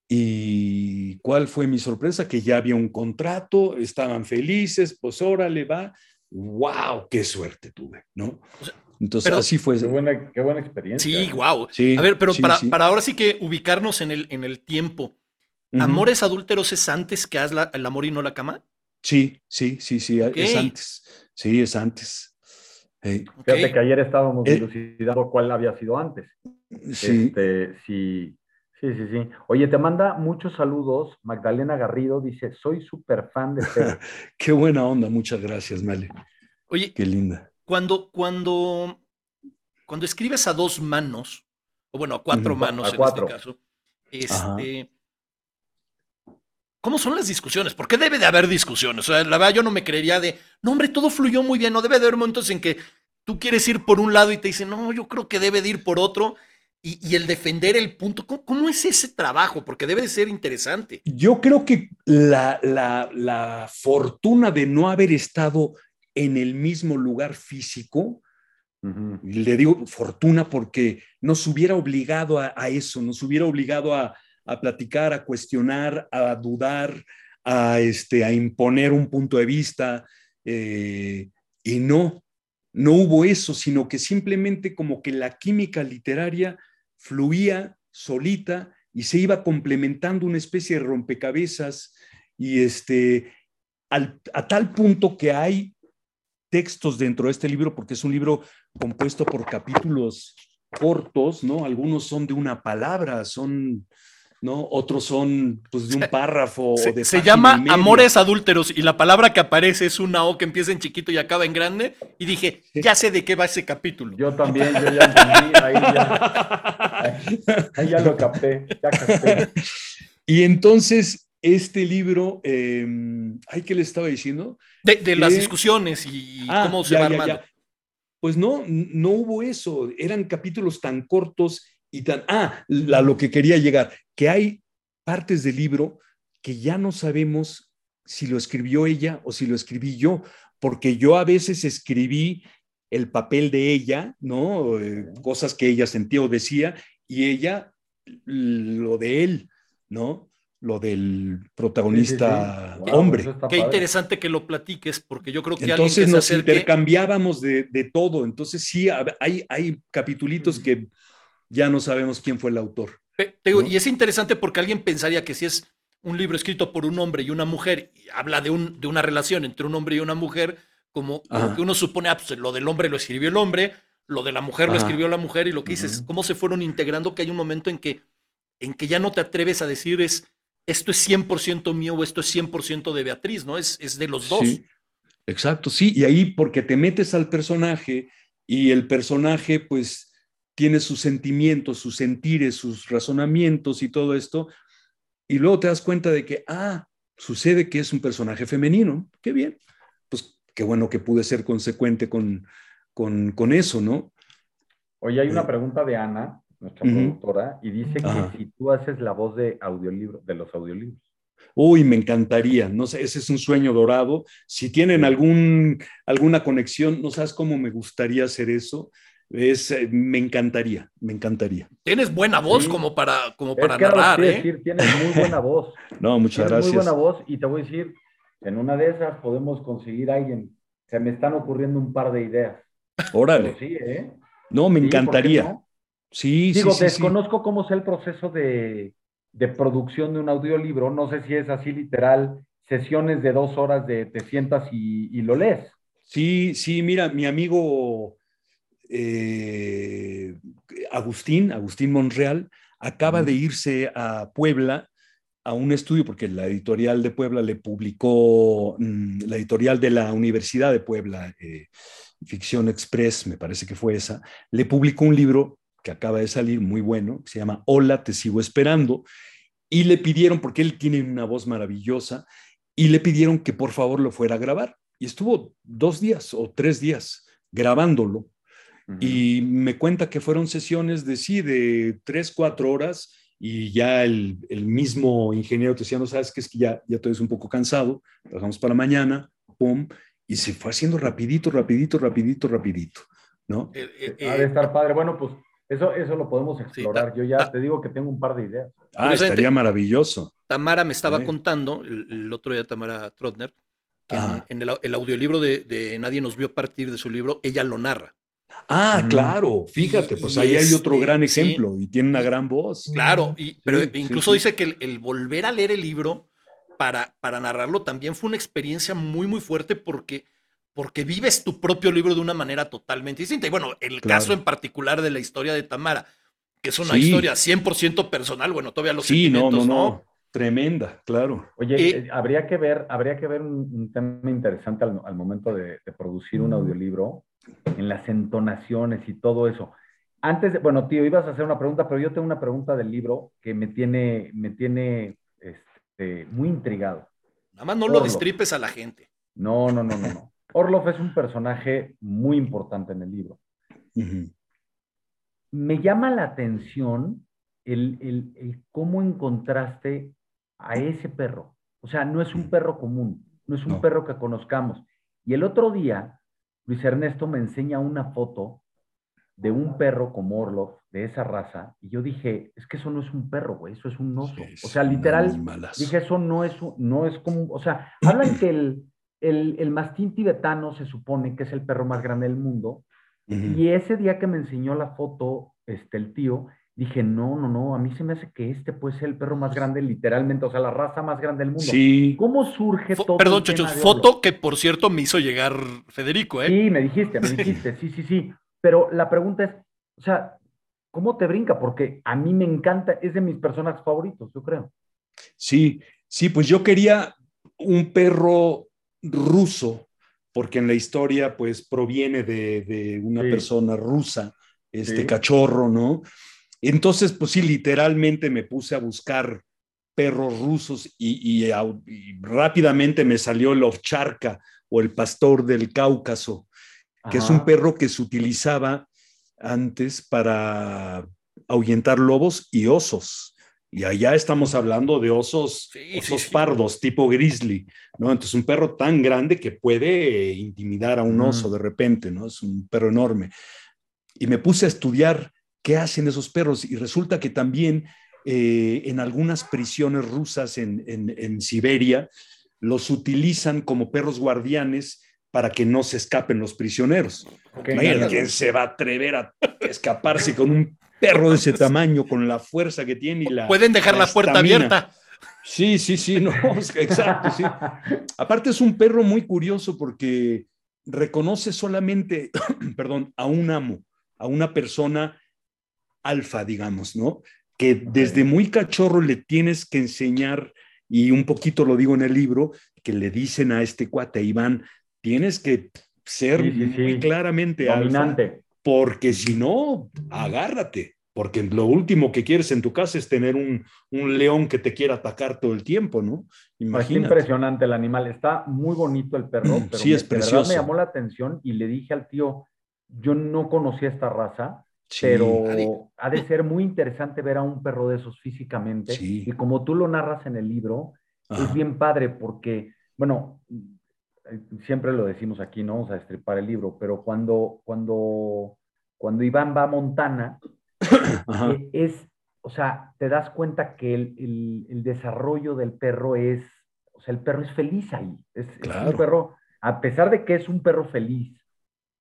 ¿Y cuál fue mi sorpresa? Que ya había un contrato, estaban felices, pues órale, va. ¡Wow! ¡Qué suerte tuve! ¿no? Entonces, así fue. Qué buena, qué buena experiencia. Sí, wow. a ver, pero para, para, ahora sí que ubicarnos en el, en el tiempo. ¿Amores adúlteros es antes que haz el amor y no la cama? Sí, sí, sí, sí, es antes. Sí, es antes. Fíjate que ayer estábamos eh, dilucidando cuál había sido antes. Sí. Este, sí. Sí, sí, sí. Oye, te manda muchos saludos. Magdalena Garrido dice, soy súper fan de Fede. Qué buena onda, muchas gracias, Male. Oye, qué linda. Cuando, cuando, cuando escribes a dos manos, o bueno, a cuatro manos en este caso, este, ¿cómo son las discusiones? ¿Por qué debe de haber discusiones? O sea, la verdad yo no me creería de, no hombre, todo fluyó muy bien, no debe de haber momentos en que tú quieres ir por un lado y te dicen, no, yo creo que debe de ir por otro. Y, el defender el punto, ¿cómo, es ese trabajo? Porque debe de ser interesante. Yo creo que la, la, la fortuna de no haber estado en el mismo lugar físico, le digo fortuna porque nos hubiera obligado a, eso, nos hubiera obligado a, platicar, a cuestionar, a dudar, a, este, a imponer un punto de vista. Eh, y no, no hubo eso, sino que simplemente como que la química literaria fluía solita y se iba complementando una especie de rompecabezas y este, a tal punto que hay textos dentro de este libro, porque es un libro compuesto por capítulos cortos, ¿no? Algunos son de una palabra, son, ¿no? Otros son, pues, de un párrafo. Se, de se llama Amores Adúlteros y la palabra que aparece es una O que empieza en chiquito y acaba en grande. Y dije, ya sé de qué va ese capítulo. Yo también, yo ya entendí, ahí ya, ahí, ya lo capté, ya capté. Y entonces, este libro, eh, ¿ay, qué le estaba diciendo? De, las discusiones y ah, cómo se va armando. Pues no, no hubo eso. Eran capítulos tan cortos y tan... Ah, a lo que quería llegar, que hay partes del libro que ya no sabemos si lo escribió ella o si lo escribí yo, porque yo a veces escribí el papel de ella, ¿no? Eh, cosas que ella sentía o decía, y ella lo de él, ¿no? Lo del protagonista hombre. Qué interesante que lo platiques, porque yo creo que entonces nos intercambiábamos de, de, todo. Entonces sí, hay, hay capitulitos que ya no sabemos quién fue el autor. Y es interesante porque alguien pensaría que si es un libro escrito por un hombre y una mujer, y habla de, un, de una relación entre un hombre y una mujer, como, que uno supone, ah, pues lo del hombre lo escribió el hombre, lo de la mujer lo escribió la mujer, y lo que dices, cómo se fueron integrando, que hay un momento en que, en que ya no te atreves a decir es esto es 100% mío o esto es 100% de Beatriz, ¿no? Es, es de los dos. Sí, exacto, sí. Y ahí porque te metes al personaje y el personaje pues tiene sus sentimientos, sus sentires, sus razonamientos y todo esto, y luego te das cuenta de que, ah, sucede que es un personaje femenino, qué bien, pues qué bueno que pude ser consecuente con, con, con eso, ¿no? Oye, hay una Eh, pregunta de Ana, nuestra productora, y dice Ajá. que si tú haces la voz de audiolibro, de los audiolibros. Uy, me encantaría, no sé, ese es un sueño dorado. Si tienen algún, alguna conexión, no sabes cómo me gustaría hacer eso. Es, eh, me encantaría, me encantaría. Tienes buena voz Sí. como para, como Es para ahora narrar, ¿eh? decir, tienes muy buena voz. No, muchas Tienes muy gracias. buena voz y te voy a decir, en una de esas podemos conseguir a alguien. Se me están ocurriendo un par de ideas. Órale. Pero sí, ¿eh? No, me Sí, ¿por qué encantaría. no? Sí, Digo, sí, desconozco cómo es el proceso de, de producción de un audiolibro. No sé si es así literal, sesiones de dos horas de te sientas y, y lo lees. Sí, sí, mira, mi amigo eh, Agustín, Agustín Monreal, acaba de irse a Puebla a un estudio, porque la editorial de Puebla le publicó, mm, la editorial de la Universidad de Puebla, eh, Ficción Express, me parece que fue esa, le publicó un libro que acaba de salir, muy bueno, que se llama Hola, te sigo esperando, y le pidieron, porque él tiene una voz maravillosa, y le pidieron que por favor lo fuera a grabar. Y estuvo dos días o tres días grabándolo. Y me cuenta que fueron sesiones de sí, de tres, cuatro horas, y ya el, el mismo ingeniero te decía, no sabes que es que ya, ya te ves un poco cansado, trabajamos para mañana, pum, y se fue haciendo rapidito, rapidito, rapidito, rapidito, ¿no? Eh, eh, eh, Ha de estar padre. Bueno, pues eso, eso lo podemos explorar. ta- Yo ya ta- te digo que tengo un par de ideas. Ah, estaría maravilloso. Tamara me estaba Sí. contando, el, el otro día Tamara Trotner, que en, Ajá. en el, el audiolibro de, de Nadie nos vio partir de su libro, ella lo narra. Ah, Mm. claro, fíjate, pues y ahí hay otro gran sí. ejemplo y tiene una gran voz. Claro, y, pero sí, incluso sí. dice que el, el volver a leer el libro para, para narrarlo también fue una experiencia muy, muy fuerte porque, porque vives tu propio libro de una manera totalmente distinta. Y bueno, el Claro. caso en particular de la historia de Tamara, que es una Sí. historia 100% personal, bueno, todavía los Sí, no, no, no, tremenda, claro. Oye, Y- eh, habría que ver, habría que ver un, un tema interesante al, al momento de, de producir un audiolibro, en las entonaciones y todo eso. Antes de, bueno, tío, ibas a hacer una pregunta, pero yo tengo una pregunta del libro que me tiene, me tiene este, muy intrigado. Nada más no lo destripes a la gente. No, no, no, no, no. Orloff es un personaje muy importante en el libro. Me llama la atención el, el- el cómo encontraste a ese perro. O sea, no es un perro común, no es un No. perro que conozcamos. Y el otro día, Luis Ernesto me enseña una foto de un perro como Orloff, de esa raza, y yo dije, es que eso no es un perro, güey, eso es un oso. Sí, o sea, literal, dije, eso no es, un- no es como, o sea, hablan que el, el, el mastín tibetano se supone que es el perro más grande del mundo, y ese día que me enseñó la foto, este, el tío, dije, no, no, no, a mí se me hace que este puede ser el perro más grande, literalmente, o sea, la raza más grande del mundo. Sí, ¿Cómo surge Fo- todo? Perdón, de foto que por cierto me hizo llegar Federico, ¿eh? Sí, me dijiste, me dijiste, sí, sí, sí. Pero la pregunta es, o sea, ¿cómo te brinca? Porque a mí me encanta, es de mis personajes favoritos, yo creo. sí, sí, pues yo quería un perro ruso, porque en la historia pues proviene de, de una Sí. persona rusa, este Sí. cachorro, ¿no? Entonces, pues sí, literalmente me puse a buscar perros rusos y, y rápidamente me salió el ovcharka o el pastor del Cáucaso, que es un perro que se utilizaba antes para ahuyentar lobos y osos. Y allá estamos hablando de osos, Sí, osos sí. pardos, tipo grizzly, ¿no? Entonces, un perro tan grande que puede eh, intimidar a un oso de repente, ¿no? Es un perro enorme. Y me puse a estudiar qué hacen esos perros y resulta que también eh, en algunas prisiones rusas en, en- en Siberia los utilizan como perros guardianes para que no se escapen los prisioneros. Ok, Imagínate, nada. ¿quién se va a atrever a escaparse con un perro de ese tamaño, con la fuerza que tiene y la... Pueden dejar la, puerta estamina? abierta. Sí, sí, sí, no, exacto, sí. Aparte es un perro muy curioso porque reconoce solamente, perdón, a un amo, a una persona alfa, digamos, ¿no? Que desde muy cachorro le tienes que enseñar, y un poquito lo digo en el libro, que le dicen a este cuate, Iván, tienes que ser Sí, sí, muy claramente alfa, Dominante. Porque si no, agárrate, porque lo último que quieres en tu casa es tener un, un león que te quiera atacar todo el tiempo, ¿no? Está Imagínate. impresionante el animal. Está muy bonito el perro, pero Sí, me- es de verdad precioso. me llamó la atención y le dije al tío, yo no conocía esta raza, Sí. pero ha de ser muy interesante ver a un perro de esos físicamente. Sí. Y como tú lo narras en el libro, Ajá. es bien padre porque, bueno, siempre lo decimos aquí, no vamos a destripar el libro, pero cuando, cuando, cuando Iván va a Montana, Ajá. eh, es, o sea, te das cuenta que el, el- el desarrollo del perro es, o sea, el perro es feliz ahí. Es, es Claro. un perro, a pesar de que es un perro feliz,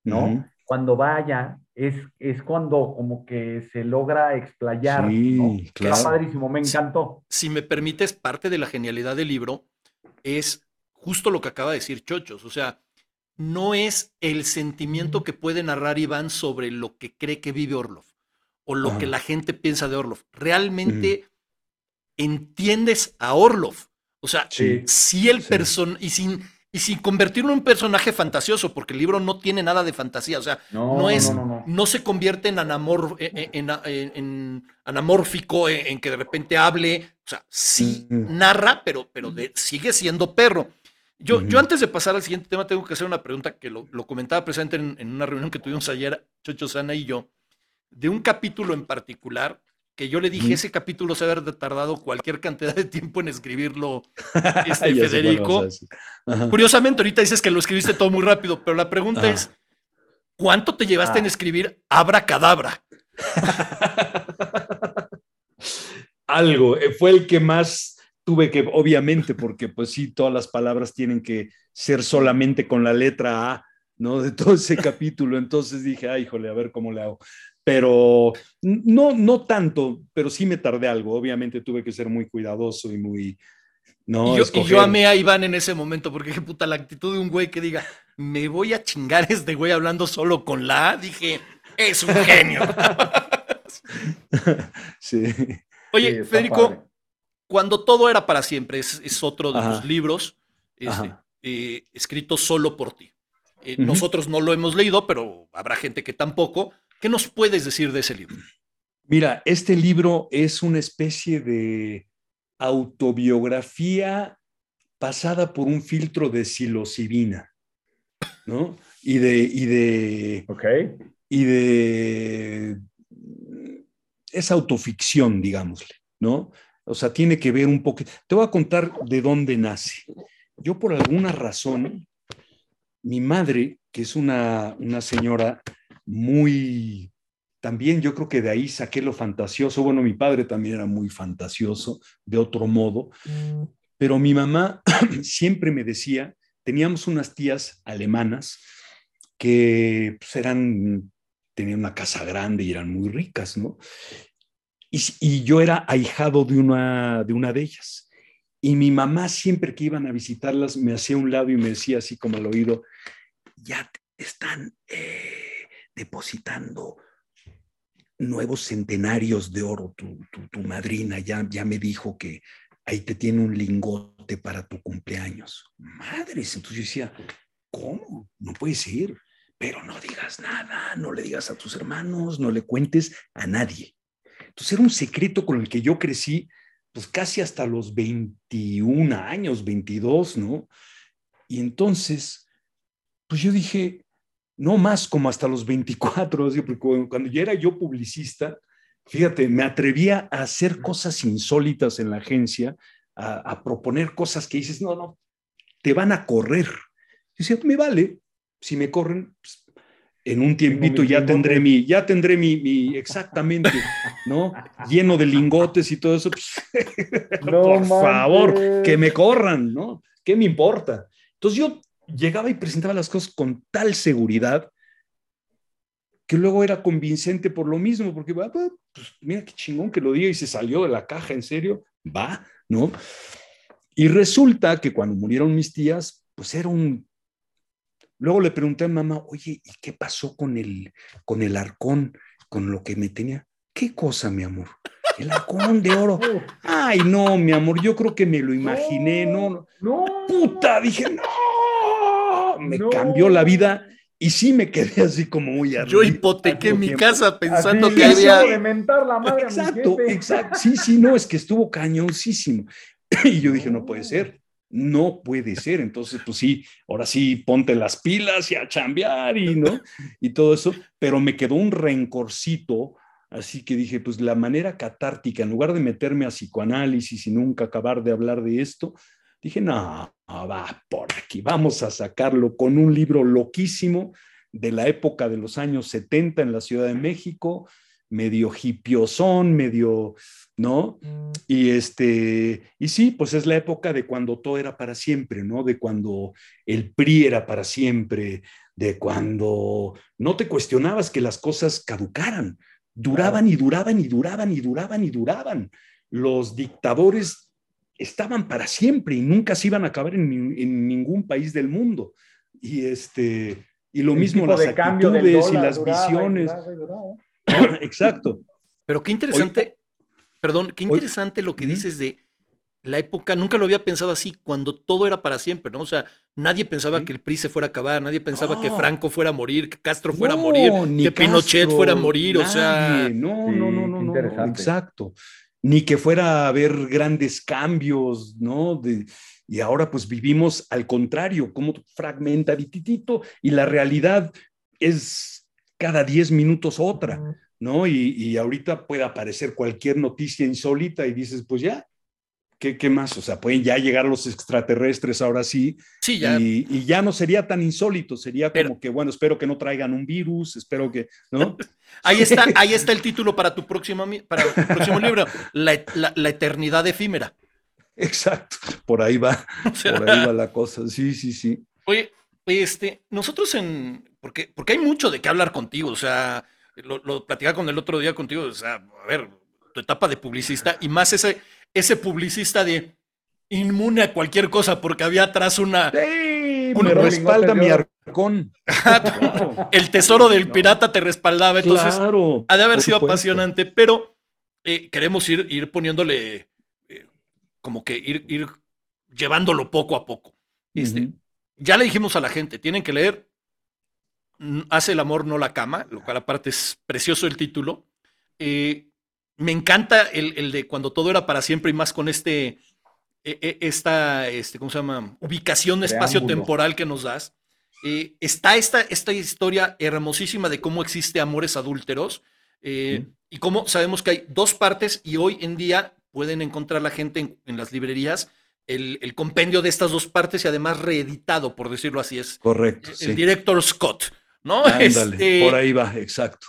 ¿no? Cuando vaya, es, es cuando como que se logra explayar, Sí, ¿no? claro. Está padrísimo, me encantó. Si me permites, parte de la genialidad del libro es justo lo que acaba de decir Chochos. O sea, no es el sentimiento que puede narrar Iván sobre lo que cree que vive Orlov o lo Ajá. que la gente piensa de Orlov. Realmente entiendes a Orlov. O sea, Sí. si el Sí. person y sin y sin convertirlo en un personaje fantasioso, porque el libro no tiene nada de fantasía, o sea, No, no es, no, no, no, no. se convierte en, anamor, en, en- en- en anamórfico, en, que de repente hable, o sea, sí narra, pero, pero de- sigue siendo perro. Yo, yo antes de pasar al siguiente tema tengo que hacer una pregunta que lo, lo comentaba presente en, en una reunión que tuvimos ayer, Chocho Sana y yo, de un capítulo en particular que yo le dije, ese capítulo se haber tardado cualquier cantidad de tiempo en escribirlo, este, Federico. Curiosamente, ahorita dices que lo escribiste todo muy rápido, pero la pregunta Ajá. es, ¿cuánto te llevaste en Ah. escribir Abracadabra? Algo, eh, fue el que más tuve que, obviamente, porque pues sí, todas las palabras tienen que ser solamente con la letra A, ¿no? De todo ese capítulo. Entonces dije, ay, híjole, a ver cómo le hago. Pero no, no tanto, pero sí me tardé algo. Obviamente tuve que ser muy cuidadoso y muy... No, y, yo, y yo amé a Iván en ese momento, porque qué puta, la actitud de un güey que diga, me voy a chingar este güey hablando solo con la A, dije, es un genio. sí. Oye, Sí, Federico, padre. Cuando todo era para siempre, es, es otro de Ajá. tus libros, este, eh, escrito solo por ti. Eh. Nosotros no lo hemos leído, pero habrá gente que tampoco. ¿Qué nos puedes decir de ese libro? Mira, este libro es una especie de autobiografía pasada por un filtro de psilocibina, ¿no? Y de, y de, Ok. y de, es autoficción, digámosle, ¿no? O sea, tiene que ver un poco, te voy a contar de dónde nace. Yo por alguna razón, mi madre, que es una, una señora muy, también yo creo que de ahí saqué lo fantasioso. Bueno, mi padre también era muy fantasioso, de otro modo, pero mi mamá siempre me decía, teníamos unas tías alemanas que pues, eran, tenían una casa grande y eran muy ricas, ¿no? Y, yo era ahijado de una, de una de ellas. Y mi mamá siempre que iban a visitarlas me hacía un lado y me decía así como al oído, ya están eh, depositando nuevos centenarios de oro, tu, tu, madrina ya, ya me dijo que ahí te tiene un lingote para tu cumpleaños. Madres, entonces yo decía, ¿cómo? No puede ser, pero no digas nada, no le digas a tus hermanos, no le cuentes a nadie. Entonces era un secreto con el que yo crecí, pues casi hasta los 21 años, 22, ¿no? Y entonces, pues yo dije, no más como hasta los 24, así, porque cuando ya era yo publicista, fíjate, me atrevía a hacer cosas insólitas en la agencia, a, a proponer cosas que dices, no, no, te van a correr. Yo decía, me vale, si me corren, pues, en un tiempito ya tendré mi, ya tendré mi, mi, exactamente, ¿no? Lleno de lingotes y todo eso. Pues, No por manches. favor, que me corran, ¿no? ¿Qué me importa? Entonces yo llegaba y presentaba las cosas con tal seguridad que luego era convincente por lo mismo, porque va, va, pues mira qué chingón que lo diga y se salió de la caja, en serio, va, ¿no? Y resulta que cuando murieron mis tías, pues era un... Luego le pregunté a mamá, oye, ¿y qué pasó con el, con el arcón, con lo que me tenía? ¿Qué cosa, mi amor? El arcón de oro. Ay, no, mi amor, yo creo que me lo imaginé, no, no. No. Puta, dije, no, me No. cambió la vida y sí me quedé así como muy Yo arriba. hipotequé al mi tiempo. casa pensando Así que había... acabo de mentar la madre a mi Exacto, jefe. exacto. Sí, sí, no, es que estuvo cañoncísimo. Y yo dije, no puede ser. No puede ser. Entonces, pues sí, ahora sí, ponte las pilas y a chambear y, ¿no? Y todo eso, pero me quedó un rencorcito, así que dije, pues la manera catártica, en lugar de meterme a psicoanálisis y nunca acabar de hablar de esto, dije, no, va por aquí, vamos a sacarlo con un libro loquísimo de la época de los años 70 en la Ciudad de México, medio hipiosón, medio, ¿no? Y este, y sí, pues es la época de cuando todo era para siempre, ¿no? De cuando el PRI era para siempre, de cuando no te cuestionabas que las cosas caducaran, duraban y duraban y duraban y duraban y duraban. Los dictadores estaban para siempre y nunca se iban a acabar en, en ningún país del mundo. Y este, y lo El mismo las actitudes y las duraba y visiones. duraba y duraba. Exacto. Pero qué interesante, perdón, qué interesante lo que dices de la época, nunca lo había pensado así, cuando todo era para siempre, ¿no? O sea, nadie pensaba Sí. que el PRI se fuera a acabar, nadie pensaba que. Franco fuera a morir, que Castro fuera a morir, ni que Pinochet Castro, fuera a morir, o sea, no, Sí, no, no, no, no, exacto. Ni que fuera a haber grandes cambios, ¿no? De- y ahora pues vivimos al contrario, como fragmentaditito y la realidad es cada 10 minutos otra, ¿no? Y, y ahorita puede aparecer cualquier noticia insólita y dices, pues ya, ¿qué, qué más? O sea, pueden ya llegar los extraterrestres ahora sí, sí, ya, y, y ya no sería tan insólito, sería como Pero- que, bueno, espero que no traigan un virus, espero que, ¿no? ahí está, ahí está el título para tu próximo, para tu próximo libro, la, et- la- la eternidad efímera. Exacto, por ahí va, O sea, por ahí va la cosa, sí, sí, sí. Oye, este, nosotros en, porque, porque hay mucho de qué hablar contigo, o sea, lo, lo platicaba con el otro día contigo, o sea, a ver, tu etapa de publicista y más ese, ese publicista de inmune a cualquier cosa porque había atrás una, Sí, Un me respalda mi arcón. El tesoro del No. pirata te respaldaba, entonces claro. ha de haber sido supuesto. apasionante, pero eh, queremos ir, ir poniéndole, eh, como que ir, ir llevándolo poco a poco. Este, ya le dijimos a la gente, tienen que leer Hace el amor, no la cama, lo cual aparte es precioso el título. Eh, me encanta el, el de cuando todo era para siempre y más con este, e- e- esta, este, ¿cómo se llama? Ubicación espacio-temporal que nos das. Eh, está esta, esta historia hermosísima de cómo existe amores adúlteros eh, Sí. y cómo sabemos que hay dos partes y hoy en día pueden encontrar la gente en, en las librerías el, el compendio de estas dos partes y además reeditado, por decirlo así, es Correcto, el sí. director Scott, ¿no? Ándale, Este, por ahí va, exacto.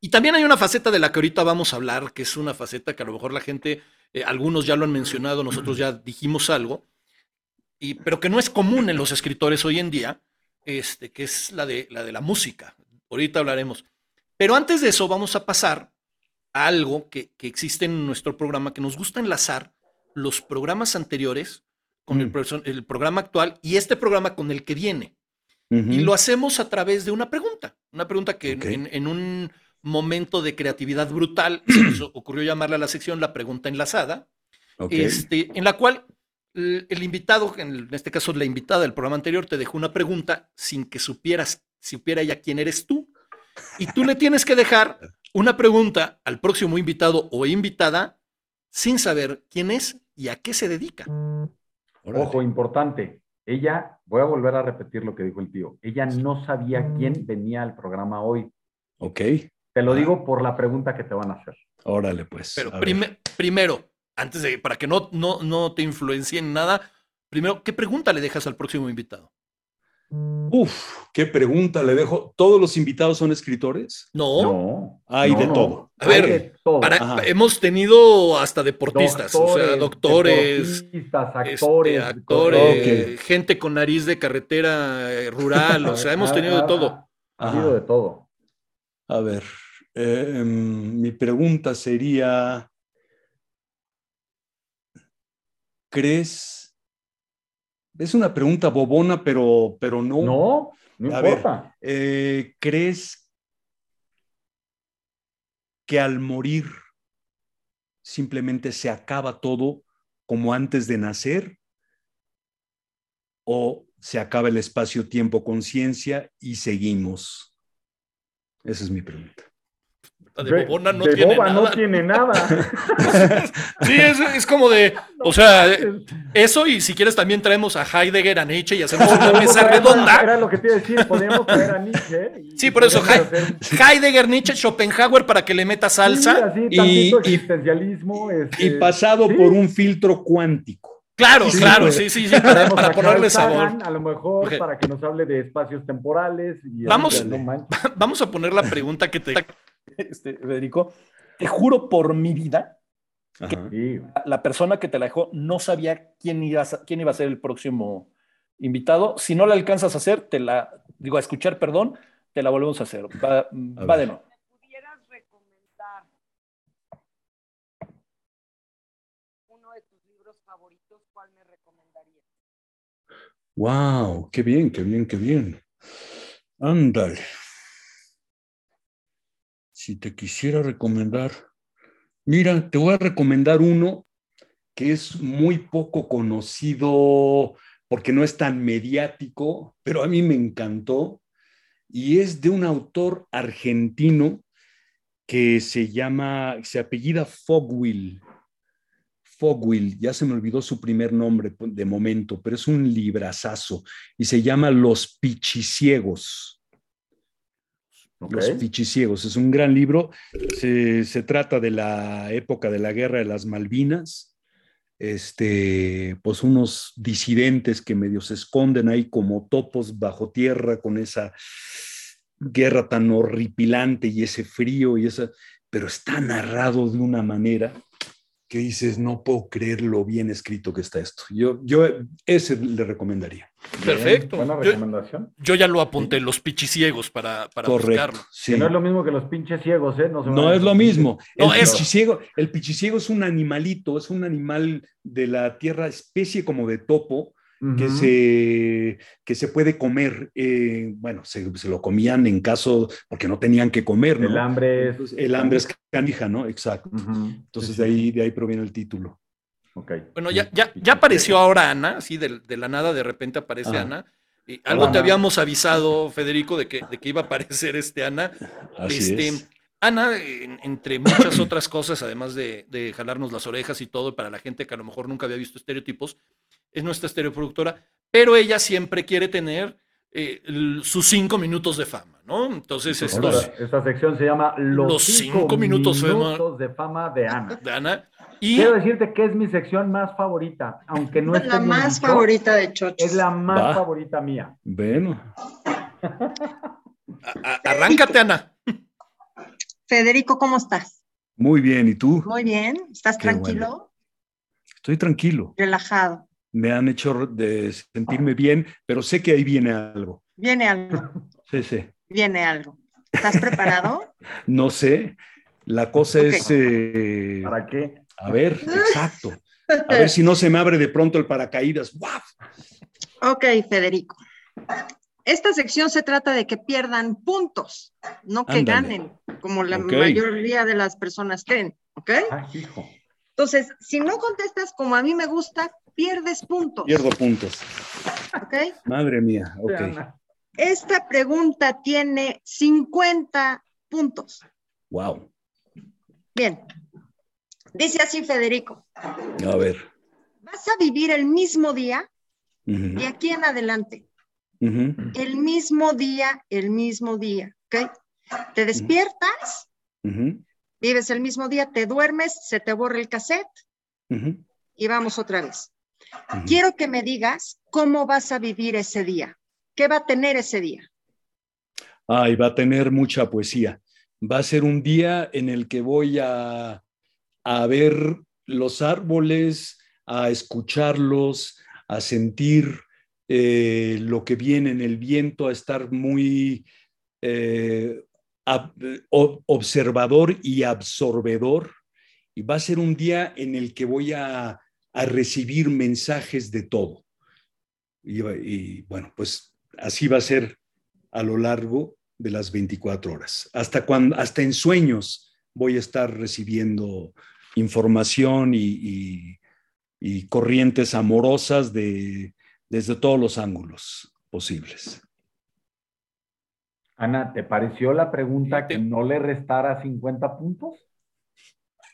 y también hay una faceta de la que ahorita vamos a hablar, que es una faceta que a lo mejor la gente, eh, algunos ya lo han mencionado, nosotros ya dijimos algo, y, pero que no es común en los escritores hoy en día, este, que es la de, la de la música. Ahorita hablaremos. Pero antes de eso vamos a pasar a algo que, que existe en nuestro programa, que nos gusta enlazar los programas anteriores con el, Mm. el programa actual y este programa con el que viene. Y lo hacemos a través de una pregunta. Una pregunta que en- Ok. en, en un momento de creatividad brutal se nos ocurrió llamarla a la sección la pregunta enlazada, este, en la cual el, el invitado, en este caso la invitada del programa anterior, te dejó una pregunta sin que supieras, supiera ya quién eres tú. Y tú le tienes que dejar una pregunta al próximo invitado o invitada sin saber quién es y a qué se dedica. Órale. Ojo, importante. Ella, voy a volver a repetir lo que dijo el tío. Ella no sabía quién venía al programa hoy. Ok, Te lo Ah. digo por la pregunta que te van a hacer. órale, pues. Pero ver. primero, antes de, para que no, no, no te influencie en nada, primero, ¿qué pregunta le dejas al próximo invitado? Uf, qué pregunta le dejo. ¿Todos los invitados son escritores? No, No. Hay no, de no. todo. A ver, todo. para- hemos tenido hasta deportistas, o sea, Doctores, doctores, deportistas, este, actores, actores, gente con nariz de carretera eh, rural, o sea, hemos tenido de todo. Ha, habido de todo. A ver, eh, em, mi pregunta sería, ¿crees? Es una pregunta bobona, pero, pero no. No, no A ver. importa. Eh, ¿Crees que al morir simplemente se acaba todo como antes de nacer? ¿O se acaba el espacio-tiempo-conciencia y seguimos? Esa es mi pregunta. De bobona no de tiene boba nada. no tiene nada. Sí, es, es como de, o sea, eso y si quieres también traemos a Heidegger, a Nietzsche y hacemos una Podemos mesa redonda. Era lo que te iba a decir, podríamos traer a Nietzsche. y- Sí, por eso, Heidegger, Nietzsche, Schopenhauer para que le meta Sí, salsa. así, Y- tantito y- existencialismo. este, Y pasado sí. por un filtro cuántico. Claro, Sí, claro, pues. sí, sí, sí, para, ponerle sabor. Sagan, a lo mejor para que nos hable de espacios temporales. Y Vamos- no. Vamos a poner la pregunta que te... este, Federico, te juro por mi vida. Sí, la persona que te la dejó no sabía quién iba a, quién iba a ser el próximo invitado. Si no la alcanzas a hacer, te la, digo, a escuchar, perdón, te la volvemos a hacer. Va, va ver. de nuevo. pudieras recomendar uno de tus libros favoritos, ¿cuál me recomendarías? Wow, qué bien, qué bien, qué bien. Ándale. Si te quisiera recomendar, mira, te voy a recomendar uno que es muy poco conocido porque no es tan mediático, pero a mí me encantó y es de un autor argentino que se llama, se apellida Fogwill. Fogwill, ya se me olvidó su primer nombre de momento, pero es un librazazo y se llama Los Pichiciegos. Los Pichiciegos, es un gran libro. Se, se trata de la época de la guerra de las Malvinas. Este, pues unos disidentes que medio se esconden ahí como topos bajo tierra con esa guerra tan horripilante y ese frío y esa, pero está narrado de una manera que dices, no puedo creer lo bien escrito que está esto. Yo, yo ese le recomendaría. Perfecto. Buena recomendación. Yo ya lo apunté, los pichiciegos para, para buscarlo. Correcto. sí. Que no es lo mismo que los pinches ciegos, ¿eh? No, se No vayan es lo mismo. No, el, pichiciego, el pichiciego es un animalito, es un animal de la tierra, especie como de topo, que, Ujú. se, que se puede comer. eh, bueno, se, se lo comían en caso, porque no tenían que comer, ¿no? El hambre es. Entonces, el hambre es canija, ¿no? Exacto. Ujú. Entonces Sí, de sí. ahí, de ahí proviene el título. Ok. Bueno, ya, ya, ya apareció ahora Ana, así de, de la nada de repente aparece Ajá. Ana. Y algo Hola, te Ana. habíamos avisado, Federico, de que, de que iba a aparecer este Ana. Así Este, es. Ana, en- entre muchas otras cosas, además de, de jalarnos las orejas y todo, para la gente que a lo mejor nunca había visto estereotipos, es nuestra estereoproductora, pero ella siempre quiere tener eh, sus cinco minutos de fama, ¿no? Entonces, Esta, estos esta sección se llama Los, Los cinco, cinco minutos minutos, fama- de fama de Ana. de Ana. Y Quiero decirte que es mi sección más favorita, aunque no esté la más dicho, favorita de Chocho. Es la más Va. favorita mía. Bueno, arráncate, Ana. Federico, ¿cómo estás? muy bien. ¿Y tú? Muy bien. ¿Estás Qué tranquilo? Estoy tranquilo. Relajado. Me han hecho de sentirme bien, pero sé que ahí viene algo. Viene algo. Sí, sí. Viene algo. ¿Estás preparado? No sé. La cosa Ok. es, eh, ¿Para qué? a ver, exacto. A ver si no se me abre de pronto el paracaídas. ¡Guau! Ok, Federico. Esta sección se trata de que pierdan puntos, no que Ándale. ganen, como la Ok. mayoría de las personas creen, ¿ok? Ay, hijo. Entonces, si no contestas como a mí me gusta, pierdes puntos, Pierdo puntos. ¿ok? Madre mía. Ok. Esta pregunta tiene 50 puntos. Wow. Bien. Dice así Federico, A ver. vas a vivir el mismo día Ujú, de aquí en adelante. El mismo día, el mismo día, ¿ok? Te despiertas, vives el mismo día, te duermes, se te borra el cassette y vamos otra vez. Quiero que me digas cómo vas a vivir ese día. ¿Qué va a tener ese día? Ay, va a tener mucha poesía. Va a ser un día en el que voy a, a ver los árboles, a escucharlos, a sentir eh, lo que viene en el viento, a estar muy eh, o- observador y absorbedor. Y va a ser un día en el que voy a, a recibir mensajes de todo. Y, y, bueno, pues así va a ser a lo largo de las 24 horas. Hasta, cuando, hasta en sueños voy a estar recibiendo información y, y- y corrientes amorosas de, desde todos los ángulos posibles. Ana, ¿te pareció la pregunta Te- que no le restara 50 puntos?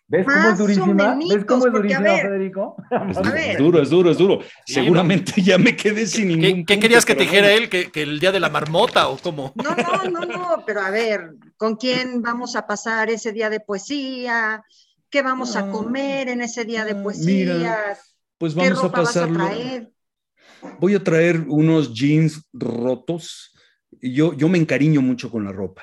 ¿Ves cómo Más es durísima? o ¿Ves cómo es porque, a durísima, ver, Federico? Es, A duro, ver. es duro, es duro, es duro. Sí, Seguramente ya me quedé sin ningún ¿Qué, querías que te dijera bueno. él? ¿Que, que el día de la marmota o cómo? No, no, no, no, pero a ver, ¿con quién vamos a pasar ese día de poesía? ¿Qué vamos a comer en ese día de poesía? mira, Pues ¿Qué vamos a ropa vas a pasarlo. traer? Voy a traer unos jeans rotos. Y Yo, yo me encariño mucho con la ropa.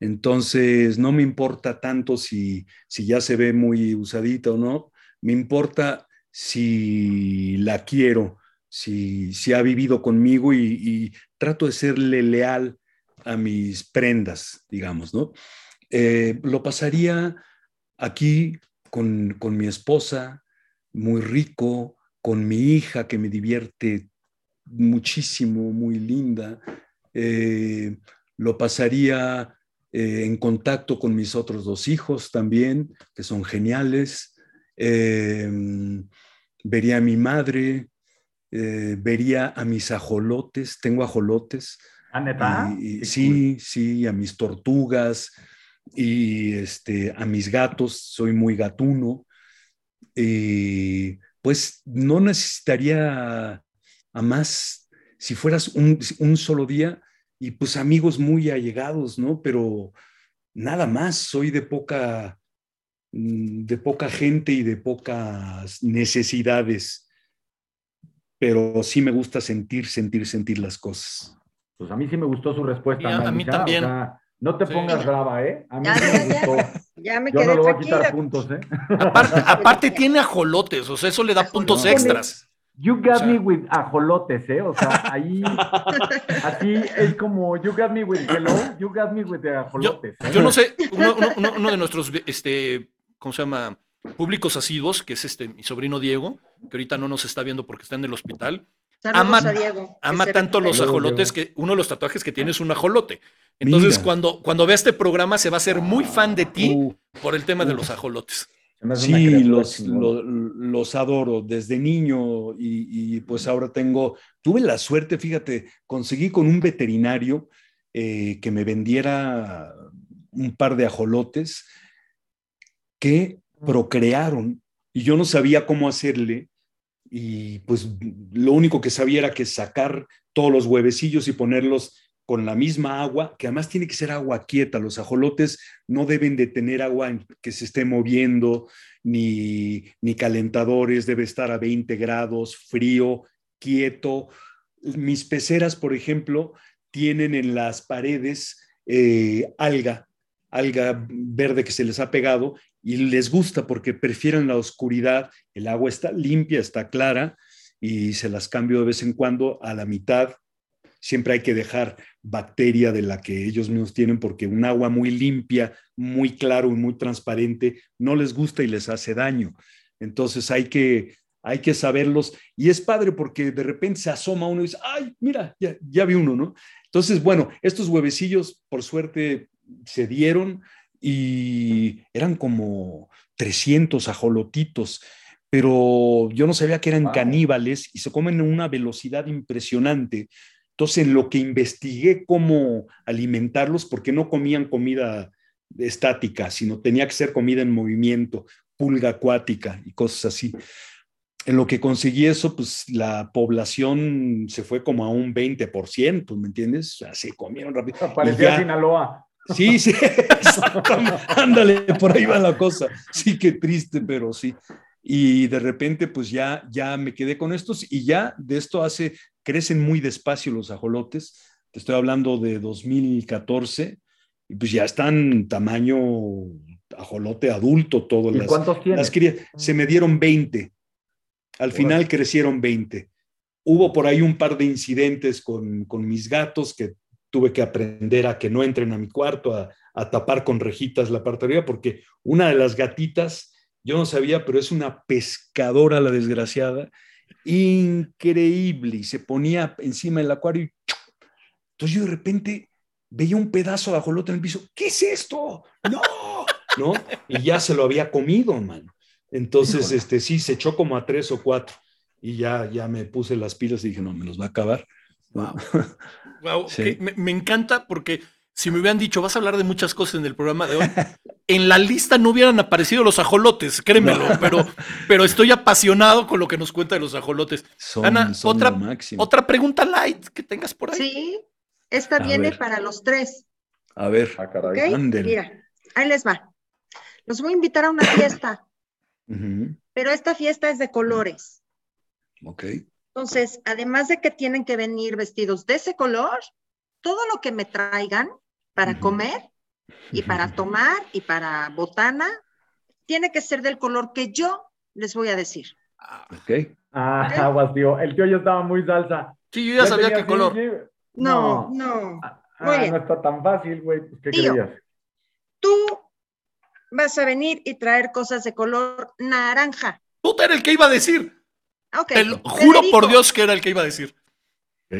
Entonces, no me importa tanto si, si ya se ve muy usadita o no. Me importa si la quiero, si, si ha vivido conmigo y, trato de serle leal a mis prendas, digamos, ¿no? Eh, lo pasaría aquí con, con mi esposa, muy rico, con mi hija que me divierte muchísimo, muy linda. Eh, lo pasaría eh, en contacto con mis otros dos hijos también, que son geniales. Eh, vería a mi madre, eh, vería a mis ajolotes, tengo ajolotes. ¿Ah, neta? Y- y Qué sí, sí, a mis tortugas y este, a mis gatos, soy muy gatuno. Y pues no necesitaría a más si fueras un, un solo día y pues amigos muy allegados, ¿no? Pero nada más, soy de poca, mm, de poca gente y de pocas necesidades, pero sí me gusta sentir, sentir, sentir las cosas. Pues a mí sí me gustó su respuesta. Y a- a mí también. o sea, no te Sí. pongas brava, ¿eh? A mí Ya, sí me gustó. Ya me Yo quedé no le voy a quitar puntos, ¿eh? Aparte, aparte tiene ajolotes, o sea, eso le da puntos extras. You got O sea- me with ajolotes, ¿eh? O sea, ahí, así es como you got me with hello, you got me with the Yo, ajolotes. ¿eh? yo no sé, uno, uno- de nuestros, este, ¿cómo se llama? Públicos asiduos, que es este mi sobrino Diego, que ahorita no nos está viendo porque está en el hospital, Saludos Ama- a Diego. ama tanto los ajolotes que uno de los tatuajes que tiene es un ajolote. Entonces, Mira. cuando, cuando vea este programa, se va a hacer muy fan de ti Uh, por el tema de los ajolotes. Sí, los, los adoro desde niño y, y, pues ahora tengo, tuve la suerte, fíjate, conseguí con un veterinario eh, que me vendiera un par de ajolotes que procrearon y yo no sabía cómo hacerle y pues lo único que sabía era que sacar todos los huevecillos y ponerlos con la misma agua, que además tiene que ser agua quieta. Los ajolotes no deben de tener agua que se esté moviendo, ni, ni calentadores, debe estar a 20 grados, frío, quieto. Mis peceras, por ejemplo, tienen en las paredes eh, alga, alga verde que se les ha pegado y les gusta porque prefieren la oscuridad. El agua está limpia, está clara y se las cambio de vez en cuando a la mitad. Siempre hay que dejar bacteria de la que ellos mismos tienen porque un agua muy limpia, muy claro y muy transparente no les gusta y les hace daño. Entonces hay que, hay que saberlos. Y es padre porque de repente se asoma uno y dice, ay, mira, ya, ya vi uno, ¿no? Entonces, bueno, estos huevecillos, por suerte, se dieron y eran como 300 ajolotitos, pero yo no sabía que eran Wow. caníbales y se comen a una velocidad impresionante. Entonces, en lo que investigué cómo alimentarlos, porque no comían comida estática, sino tenía que ser comida en movimiento, pulga acuática y cosas así. En lo que conseguí eso, pues la población se fue como a un 20%, ¿me entiendes? O sea, se comieron rápido. Parecía ya- Sinaloa. Sí, sí, ándale, por ahí va la cosa. Sí, qué triste, pero sí. Y de repente, pues ya, ya me quedé con estos y ya de esto hace, crecen muy despacio los ajolotes. Te estoy hablando de 2014 y pues ya están tamaño ajolote adulto todo. ¿Y las- cuántos tienes? las cría- se me dieron 20. Al final crecieron 20. Hubo por ahí un par de incidentes con, con mis gatos que tuve que aprender a que no entren a mi cuarto, a, a tapar con rejitas la parte de arriba, porque una de las gatitas, yo no sabía, pero es una pescadora la desgraciada, increíble, y se ponía encima del acuario y entonces yo de repente veía un pedazo de ajolote en el piso, ¿qué es esto? No, ¿no? Y ya se lo había comido, mano. Entonces, este, sí, se echó como a tres o cuatro. Y ya, ya me puse las pilas y dije, no, me los va a acabar. Wow. Wow, Sí. me, me encanta porque si me hubieran dicho, vas a hablar de muchas cosas en el programa de hoy, en la lista no hubieran aparecido los ajolotes, créemelo, pero, pero estoy apasionado con lo que nos cuenta de los ajolotes. Son, Ana, son otra-. Otra pregunta light que tengas por ahí. Sí, esta A viene ver. para los tres, A ver. Ah, caray. Ándele. Mira, ahí les va. Los voy a invitar a una fiesta, pero esta fiesta es de colores. Ok. Entonces, además de que tienen que venir vestidos de ese color, todo lo que me traigan para comer y para tomar y para botana, tiene que ser del color que yo les voy a decir. Ok. Ah, ¿Ok? aguas, tío. El tío ya estaba muy salsa. Sí, yo ya sabía qué color. sí. No, no. Ah, Muy bien. no está tan fácil, güey. Pues, ¿Qué Tío. creías? Tú vas a venir y traer cosas de color naranja. Puta, era el que iba a decir. Ok. Te lo juro por Dios que era el que iba a decir.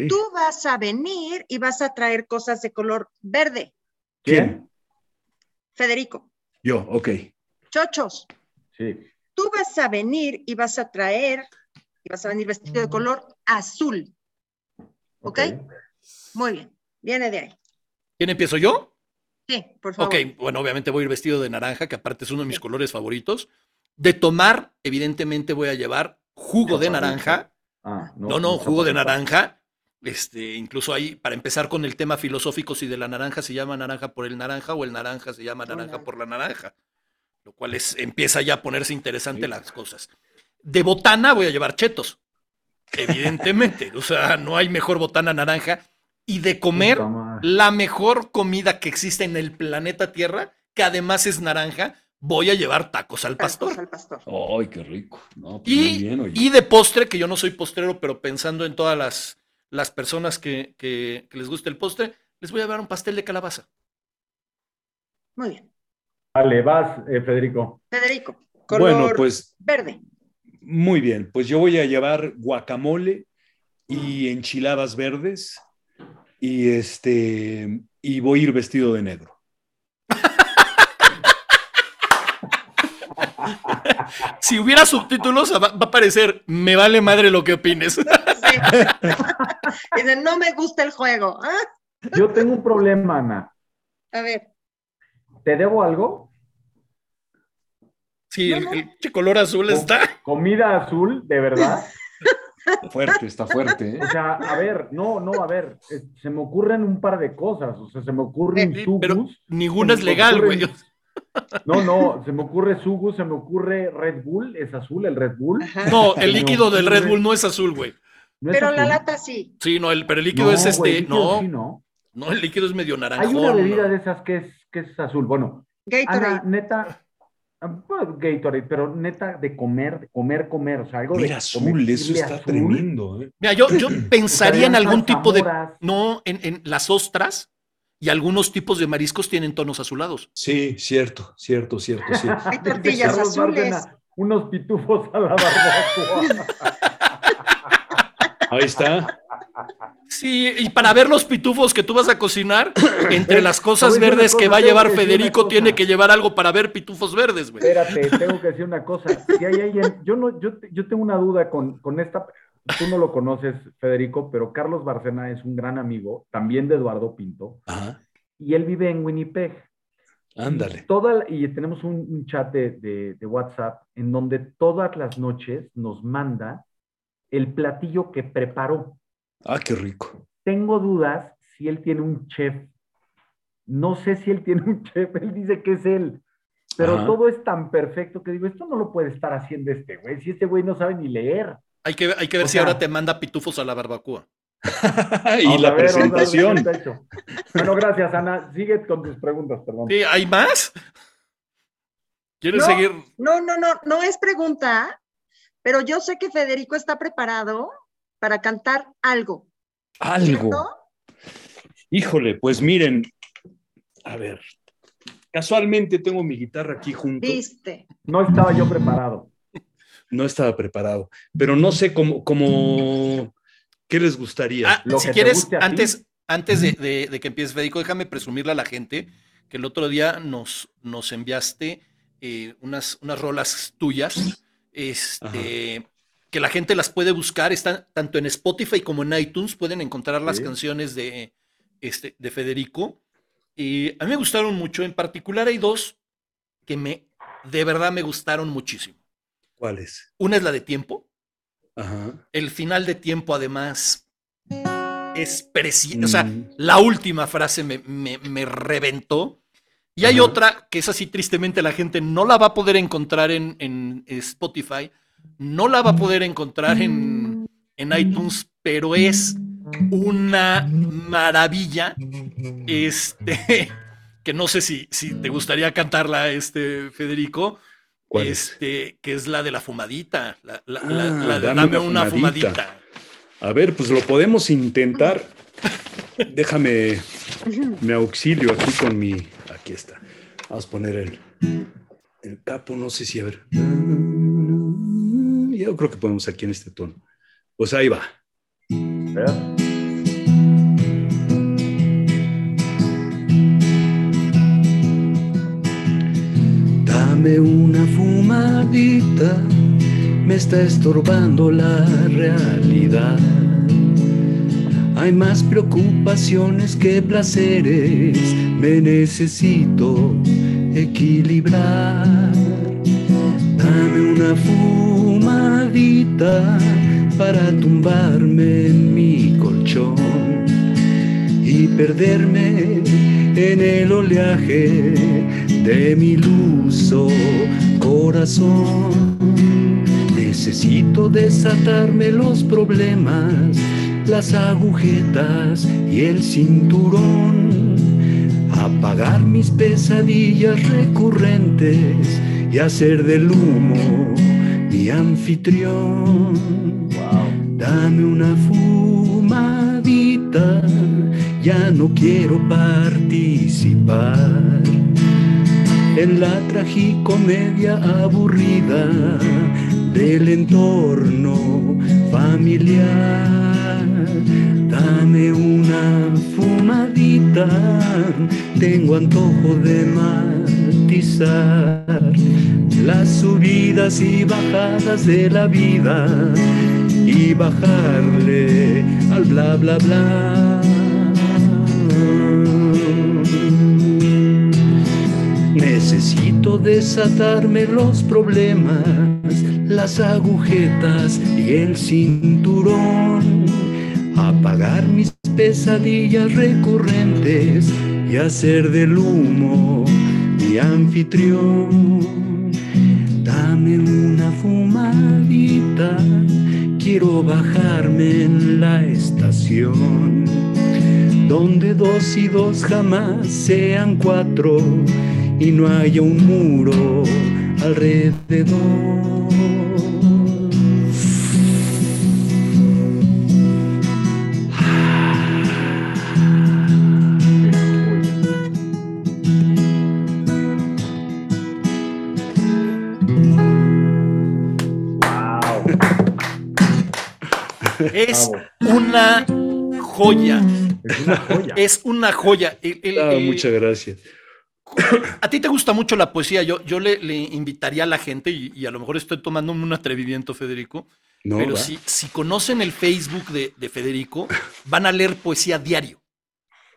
Tú vas a venir y vas a traer cosas de color verde. ¿Quién? Federico, Yo, ok. chochos. Sí. Tú vas a venir y vas a traer, y vas a venir vestido de color azul. ¿Ok? Muy bien. Viene de ahí. ¿Quién empiezo yo? Sí, por favor. Ok, bueno, obviamente voy a ir vestido de naranja, que aparte es uno de mis colores favoritos. De tomar, evidentemente voy a llevar jugo de naranja. Ah, No, no, jugo de naranja. Este, incluso ahí, para empezar con el tema filosófico, si de la naranja se llama naranja por el naranja o el naranja se llama naranja Hola. por la naranja. Lo cual es, empieza ya a ponerse interesante las cosas. De botana voy a llevar chetos. Evidentemente. o sea, no hay mejor botana naranja. Y de comer, la mejor comida que existe en el planeta Tierra, que además es naranja, voy a llevar tacos al Tacos pastor. al pastor. Ay, qué rico. No, pues Y, bien, y de postre, que yo no soy postrero, pero pensando en todas las, las personas que, que- que les guste el postre, les voy a llevar un pastel de calabaza. Muy bien. Vale, vas, eh, Federico. Federico, color Bueno, pues verde. muy bien. Pues yo voy a llevar guacamole y enchiladas verdes y este y voy a ir vestido de negro. Si hubiera subtítulos, va, va a aparecer, me vale madre lo que opines. Sí. Dice, no me gusta el juego. Ah, Yo tengo un problema, Ana. A ver, ¿Te debo algo? Sí, el, color azul está. ¿Comida azul, de verdad? Fuerte, está fuerte. ¿eh? O sea, a ver, no, no, a ver, eh, se me ocurren un par de cosas. O sea, se me ocurre un Sí, pero sugus. ninguna es legal, güey. ocurren- No, no, se me ocurre sugus, se me ocurre Red Bull, es azul el Red Bull. ajá. No, el líquido del Red Bull no es azul, güey. ¿No Pero la lata sí. Sí, no, el, pero el líquido No, es güey, este. líquido No, sí, no. no, el líquido es medio naranjón. Hay una bebida ¿no? de esas que es, que es azul. Bueno, Ana, Gatorade. neta, ah, bueno, Gatorade, pero neta de comer, de comer, comer, o sea, algo de Mira, azul, eso comestible está azul. tremendo. ¿eh? Mira, yo, yo pensaría en algún tipo de. No, en, en las ostras y algunos tipos de mariscos tienen tonos azulados. Sí, cierto, cierto, cierto, sí. Hay tortillas azules. Unos pitufos a la barbacoa. Ahí está. Sí, y para ver los pitufos que tú vas a cocinar, entre las cosas verdes que va a llevar Federico, tiene que llevar algo para ver pitufos verdes, güey. Espérate, tengo que decir una cosa. Si hay alguien, yo no, yo, yo tengo una duda con, con esta. Tú no lo conoces, Federico, pero Carlos Barcena es un gran amigo, también de Eduardo Pinto, Ajá. y él vive en Winnipeg. Ándale. Toda, y tenemos un, un chat de, de- de WhatsApp en donde todas las noches nos manda el platillo que preparó. Ah, qué rico. Tengo dudas si él tiene un chef. No sé si él tiene un chef, él dice que es él. Pero Ajá. todo es tan perfecto que digo, esto no lo puede estar haciendo este güey, si este güey no sabe ni leer. Hay que, hay que ver O si sea- ahra te manda pitufos a la barbacoa. y la ver, presentación. Bueno, gracias, Ana. Sigue con tus preguntas, perdón. Sí, ¿Hay más? ¿Quieres No. seguir? No, no, no, no es pregunta, pero yo sé que Federico está preparado para cantar algo. Algo. ¿cierto? Híjole, pues miren, a ver, casualmente tengo mi guitarra aquí junto, Viste. No estaba yo preparado. no estaba preparado, pero no sé cómo, cómo, ¿qué les gustaría? Ah, Lo si quieres, antes, antes de, de- de que empieces, Federico, déjame presumirle a la gente que el otro día nos, nos enviaste eh, unas, unas rolas tuyas, este, que la gente las puede buscar, están tanto en Spotify como en iTunes, pueden encontrar las Sí. canciones de, este, de Federico. Y a mí me gustaron mucho. En particular hay dos que me, de verdad me gustaron muchísimo. ¿Cuáles? Una es la de tiempo. Ajá. El final de tiempo, además, es precioso. O sea, Mm. la última frase me, me- me reventó. Y hay otra que es así, tristemente, la gente no la va a poder encontrar en, en Spotify, no la va a poder encontrar en, en iTunes, pero es una maravilla. Este, que no sé si, si te gustaría cantarla, este, Federico. ¿Cuál es? este, que es la de la fumadita. La, la- Ah, la- de dame una fumadita. fumadita. A ver, pues lo podemos intentar. Déjame, me auxilio aquí con mi. Aquí está. Vamos a poner el, el capo, no sé si a ver. Yo creo que podemos aquí en este tono. Pues ahí va. ¿Verdad? Dame una fumadita, me está estorbando la realidad. Hay más preocupaciones que placeres, me necesito equilibrar. Dame una fumadita para tumbarme en mi colchón y perderme en el oleaje de mi luso corazón. Necesito desatarme los problemas, las agujetas y el cinturón. Apagar mis pesadillas recurrentes y hacer del humo mi anfitrión. Dame una fumadita, ya no quiero participar en la tragicomedia aburrida del entorno familiar. Dame una fumadita, tengo antojo de matizar las subidas y bajadas de la vida y bajarle al bla bla bla. Necesito desatarme los problemas, las agujetas y el cinturón, apagar mis pesadillas recurrentes y hacer del humo mi anfitrión. Dame una fumadita, quiero bajarme en la estación, donde dos y dos jamás sean cuatro y no haya un muro alrededor. Es una joya. Es una joya. Es una joya. El- el- Ah, el- muchas gracias. a ti te gusta mucho la poesía. Yo, yo le, le invitaría a la gente, y, y a lo mejor estoy tomando un atrevimiento, Federico, No, pero si, si conocen el Facebook de, de Federico, van a leer poesía diario,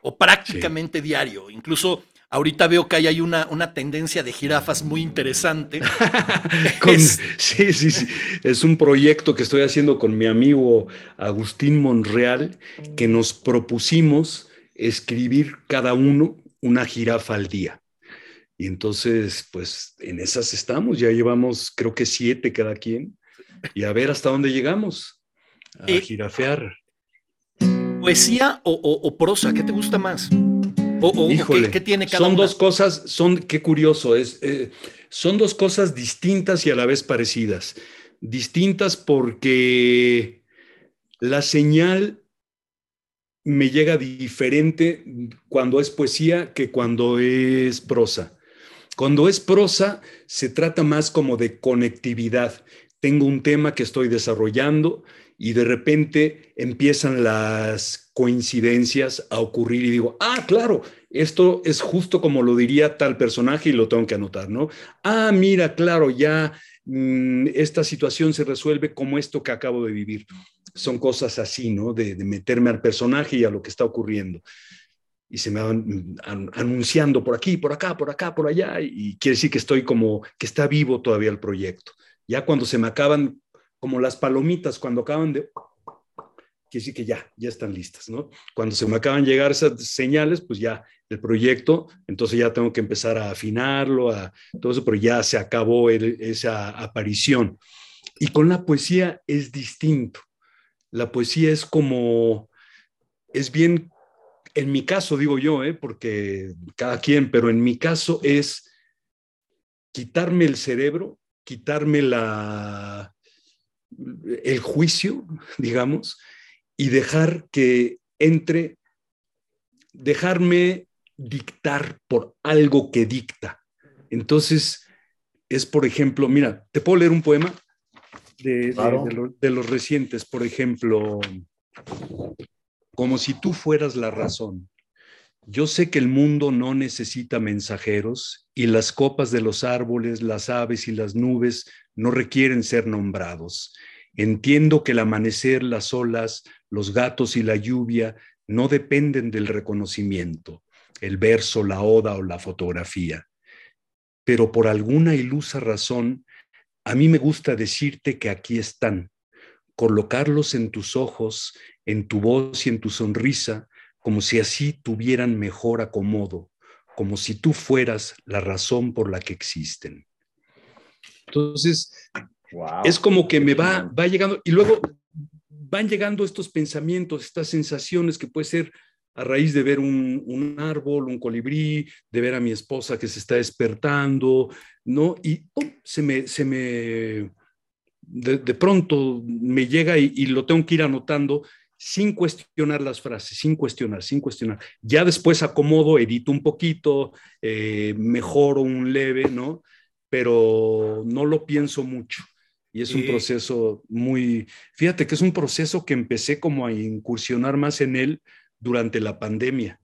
o prácticamente diario. Incluso ahorita veo que hay, hay una, una tendencia de jirafas muy interesante. Con- Es- sí, sí, sí. Es un proyecto que estoy haciendo con mi amigo Agustín Monreal, que nos propusimos escribir cada uno una jirafa al día. Y entonces, pues en esas estamos, ya llevamos creo que siete cada quien, y a ver hasta dónde llegamos, a Eh, jirafear. ¿Poesía o, o- o prosa? ¿Qué te gusta más? ¿O, o- o Híjole, qué, qué tiene cada son una? dos cosas, son, qué curioso, es, eh, son dos cosas distintas y a la vez parecidas. Distintas porque la señal me llega diferente cuando es poesía que cuando es prosa. Cuando es prosa, se trata más como de conectividad. Tengo un tema que estoy desarrollando y de repente empiezan las coincidencias a ocurrir y digo, ah, claro, esto es justo como lo diría tal personaje y lo tengo que anotar, ¿no? Ah, mira, claro, ya mm, esta situación se resuelve como esto que acabo de vivir. Son cosas así, ¿no? De, meterme al personaje y a lo que está ocurriendo. y se me van mm, an- anunciando por aquí, por acá, por acá, por allá, y quiere decir que estoy como, que está vivo todavía el proyecto. Ya cuando se me acaban, como las palomitas, cuando acaban de... Quiere decir que ya, ya están listas, ¿no? Cuando se me acaban de llegar esas señales, pues ya el proyecto, entonces ya tengo que empezar a afinarlo, a todo eso, pero ya se acabó esa aparición. Y con la poesía es distinto. La poesía es como, es bien, en mi caso digo yo, ¿eh? porque cada quien, pero en mi caso es quitarme el cerebro, quitarme la, el juicio, digamos, y dejar que entre, dejarme dictar por algo que dicta. Entonces, es por ejemplo, mira, te puedo leer un poema de, de- Claro. de lo- de los recientes, por ejemplo, como si tú fueras la razón. Yo sé que el mundo no necesita mensajeros y las copas de los árboles, las aves y las nubes no requieren ser nombrados. Entiendo que el amanecer, las olas, los gatos y la lluvia no dependen del reconocimiento, el verso, la oda o la fotografía. Pero por alguna ilusa razón, a mí me gusta decirte que aquí están, colocarlos en tus ojos, en tu voz y en tu sonrisa, como si así tuvieran mejor acomodo, como si tú fueras la razón por la que existen. Entonces, Wow. es como que me va, va llegando, y luego van llegando estos pensamientos, estas sensaciones que puede ser a raíz de ver un, un árbol, un colibrí, de ver a mi esposa que se está despertando, ¿no? Y ¡pum! se me, se me, de, de pronto me llega y, y lo tengo que ir anotando sin cuestionar las frases, sin cuestionar, sin cuestionar. Ya después acomodo, edito un poquito, eh, mejoro un leve, ¿no? Pero no lo pienso mucho. Y es un proceso muy, fíjate que es un proceso que empecé como a incursionar más en él durante la pandemia.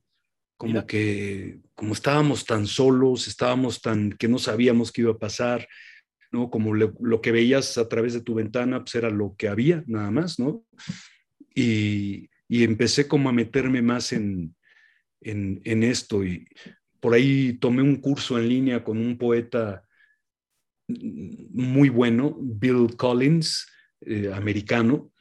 Como Mira. que, como estábamos tan solos, estábamos tan, que no sabíamos qué iba a pasar, ¿no? Como le- lo que veías a través de tu ventana, pues era lo que había, nada más, ¿no? Y, y empecé como a meterme más en, en, en esto y por ahí tomé un curso en línea con un poeta muy bueno, Bill Collins, eh, americano,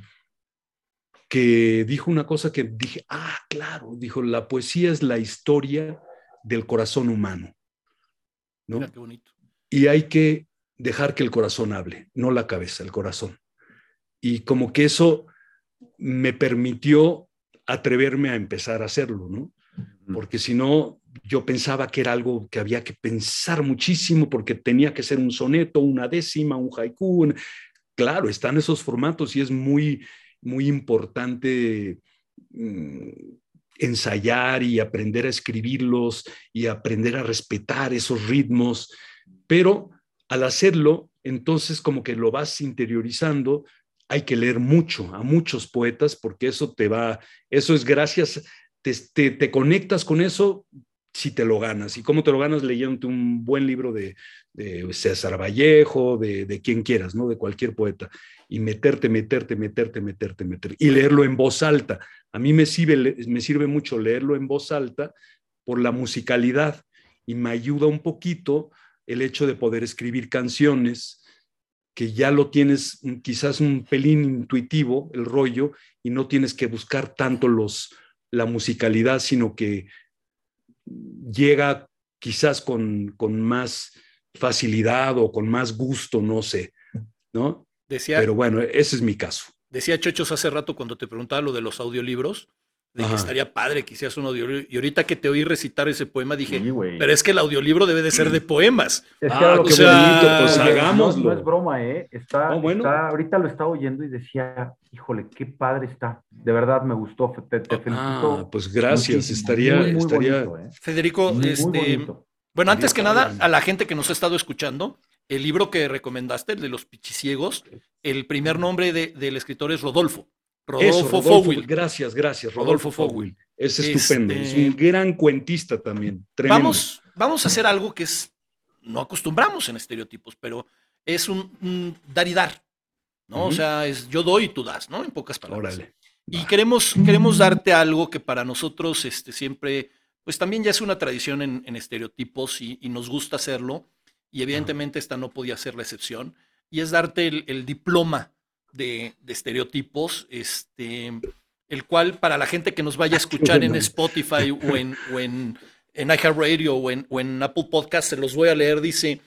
que dijo una cosa que dije, ah, claro, dijo, la poesía es la historia del corazón humano, ¿no? Mira qué bonito. Y hay que dejar que el corazón hable, no la cabeza, el corazón. Y como que eso me permitió atreverme a empezar a hacerlo, ¿no? Porque si no, yo pensaba que era algo que había que pensar muchísimo porque tenía que ser un soneto, una décima, un haiku. un- Claro, están esos formatos y es muy, muy importante mm, ensayar y aprender a escribirlos y aprender a respetar esos ritmos, pero al hacerlo, entonces como que lo vas interiorizando, hay que leer mucho a muchos poetas porque eso te va, eso es gracias, te, te, conectas con eso si te lo ganas. ¿Y cómo te lo ganas? Leyendo un buen libro de, de César Vallejo, de, de, quien quieras, ¿no? De cualquier poeta. Y meterte, meterte, meterte, meterte, meterte. Y leerlo en voz alta. A mí me sirve, me sirve mucho leerlo en voz alta por la musicalidad y me ayuda un poquito el hecho de poder escribir canciones que ya lo tienes quizás un pelín intuitivo, el rollo, y no tienes que buscar tanto los, la musicalidad, sino que llega quizás con, con más facilidad o con más gusto, no sé, ¿no? Decía, Pero bueno, ese es mi caso. Decía Chochos hace rato cuando te preguntaba lo de los audiolibros, de Ajá. que estaría padre que hicieras un audiolibro. Y ahorita que te oí recitar ese poema, dije, sí, pero es que el audiolibro debe de ser de poemas. Es que ah, lo sea, bonito, pues hagámoslo. No, no, es broma, ¿eh? Está, oh, bueno. está, ahorita lo estaba oyendo y decía, híjole, qué padre está. De verdad me gustó, te, te felicito. Ah, pues gracias, muchísimo. estaría, muy, muy estaría... Bonito, ¿eh? Federico, muy, este, bueno, antes que nada, a la gente que nos ha estado escuchando, el libro que recomendaste, el de los pichiciegos, el primer nombre de, del escritor es Rodolfo. Rodolfo, Eso, Rodolfo Fogwill. Gracias, gracias. Rodolfo, Rodolfo. Es estupendo. Este... Es un gran cuentista también. Tremendo. Vamos, vamos a hacer algo que es, no acostumbramos en estereotipos, pero es un, un dar y dar. ¿no? Uh -huh. O sea, es yo doy y tú das, ¿no? En pocas palabras. Órale. Y queremos, queremos darte algo que para nosotros este, siempre pues también ya es una tradición en, en estereotipos y, y, nos gusta hacerlo. Y evidentemente esta no podía ser la excepción. Y es darte el, el diploma de, de, estereotipos, este, el cual para la gente que nos vaya a escuchar en Spotify o en, o en, en iHeartRadio o en, o en Apple Podcast, se los voy a leer, dice,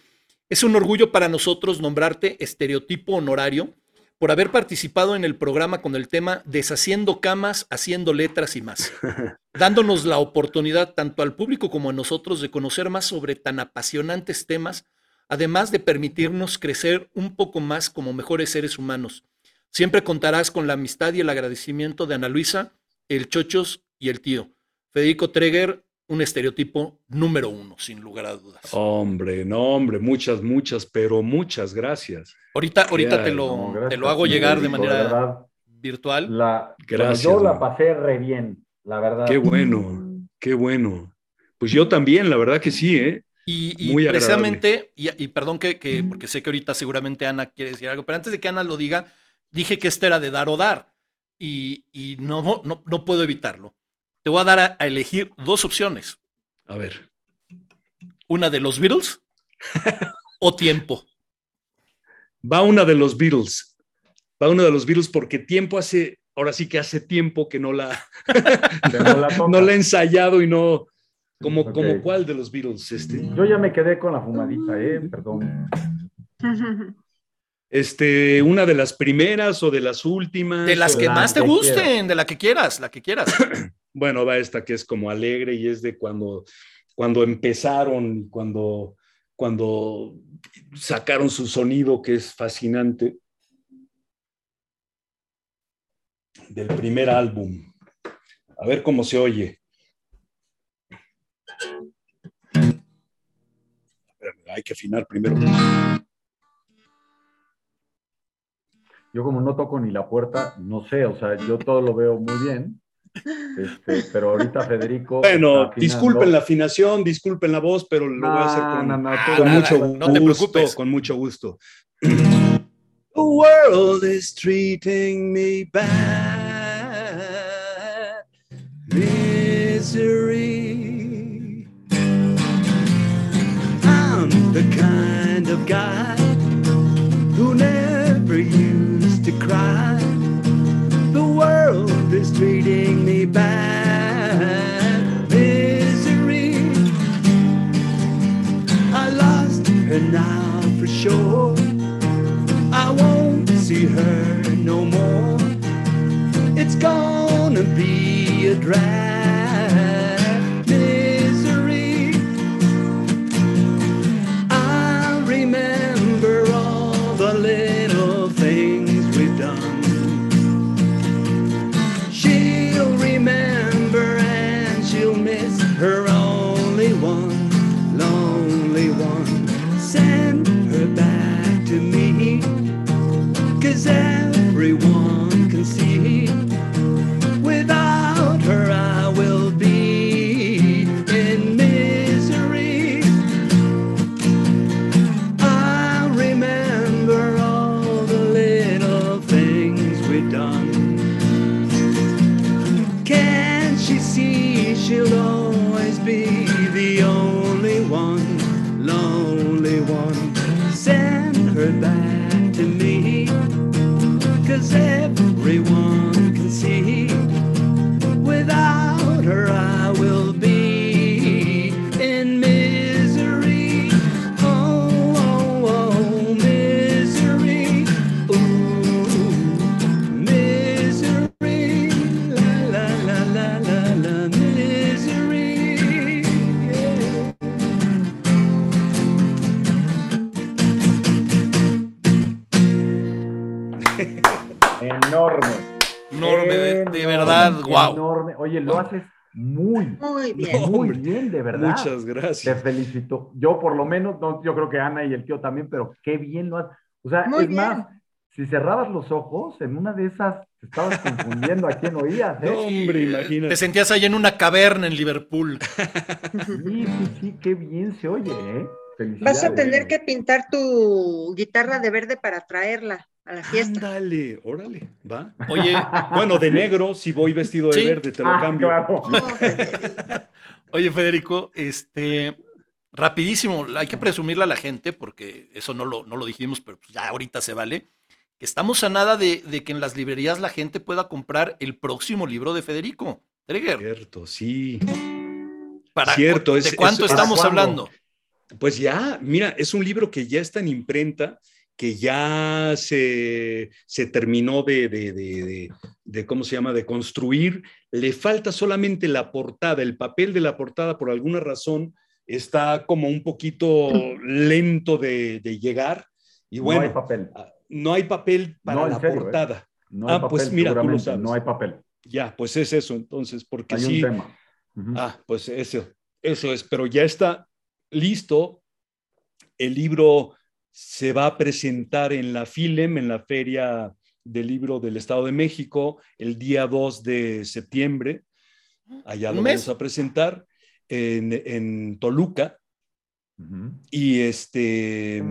es un orgullo para nosotros nombrarte estereotipo honorario por haber participado en el programa con el tema Deshaciendo camas, haciendo letras y más, dándonos la oportunidad tanto al público como a nosotros de conocer más sobre tan apasionantes temas, además de permitirnos crecer un poco más como mejores seres humanos. Siempre contarás con la amistad y el agradecimiento de Ana Luisa, el Chochos y el tío. Federico Treger, un estereotipo número uno, sin lugar a dudas. Hombre, no, hombre, muchas, muchas, pero muchas gracias. Ahorita, ahorita te, lo, no, te lo hago llegar de manera de verdad, virtual. La, gracias. Yo la pasé re bien, la verdad. Qué bueno, qué bueno. Pues yo también, la verdad que sí, ¿eh? Y, y Muy precisamente, y, y, perdón que, que, porque sé que ahorita seguramente Ana quiere decir algo, pero antes de que Ana lo diga, dije que este era de dar o dar. Y, y no, no, no puedo evitarlo te voy a dar a, a, elegir dos opciones. A ver. Una de los Beatles o tiempo. Va una de los Beatles. Va una de los Beatles porque tiempo hace, ahora sí que hace tiempo que no la, no, la no la he ensayado y no, como, okay. como cuál de los Beatles. Este. Yo ya me quedé con la fumadita, eh, perdón. Este, una de las primeras o de las últimas. De las que la más te gusten, quieras. de la que quieras, la que quieras. bueno, va esta que es como alegre y es de cuando, cuando empezaron, cuando, cuando sacaron su sonido que es fascinante. Del primer álbum. A ver cómo se oye. Hay que afinar primero. Yo como no toco ni la puerta, no sé, o sea, yo todo lo veo muy bien. Este, pero ahorita Federico. Bueno, disculpen la afinación, disculpen la voz, pero lo voy a hacer con, no, no, con nada, mucho no gusto. te preocupes. Con mucho gusto. The world is treating me bad. Misery. I'm the kind of guy cry. The world is treating me bad. Misery. I lost her now for sure. I won't see her no more. It's gonna be a drag. Muchas Te gracias. felicito. Yo por lo menos, no, yo creo que Ana y el tío también, pero qué bien lo haces. O sea, Muy es bien. más, si cerrabas los ojos, en una de esas te estabas confundiendo a quién oías, No, ¿eh? hombre, Te imagínate. sentías ahí en una caverna en Liverpool. Sí, sí, sí, qué bien se oye, ¿eh? Vas a tener que pintar tu guitarra de verde para traerla a la fiesta. Ándale, órale, va. Oye, Bueno, de negro, si voy vestido de Sí. verde, te lo Ah, cambio. claro. No. Oye, Federico, este, rapidísimo, hay que presumirle a la gente, porque eso no lo, no lo dijimos, pero pues ya ahorita se vale, que estamos a nada de, de que en las librerías la gente pueda comprar el próximo libro de Federico Treger. Cierto, sí. Para, Cierto, ¿De es- cuánto es- estamos ¿Para hablando? Pues ya, mira, es un libro que ya está en imprenta, que ya se, se terminó de, de- de- de, ¿cómo se llama?, de construir. Le falta solamente la portada, el papel de la portada, por alguna razón, está como un poquito lento de, de llegar. Y no bueno, hay papel. no hay papel para No, la serio, ¿eh? portada. No hay Ah, pues mira, tú lo sabes. No hay papel. Ya, pues es eso entonces, porque Hay sí. un tema. Ah, pues eso, eso es, pero ya está listo. El libro se va a presentar en la FILEM, en la Feria del Libro del Estado de México, el día 2 de septiembre. Allá ¿Un lo mes? vamos a presentar en, en Toluca. Y este,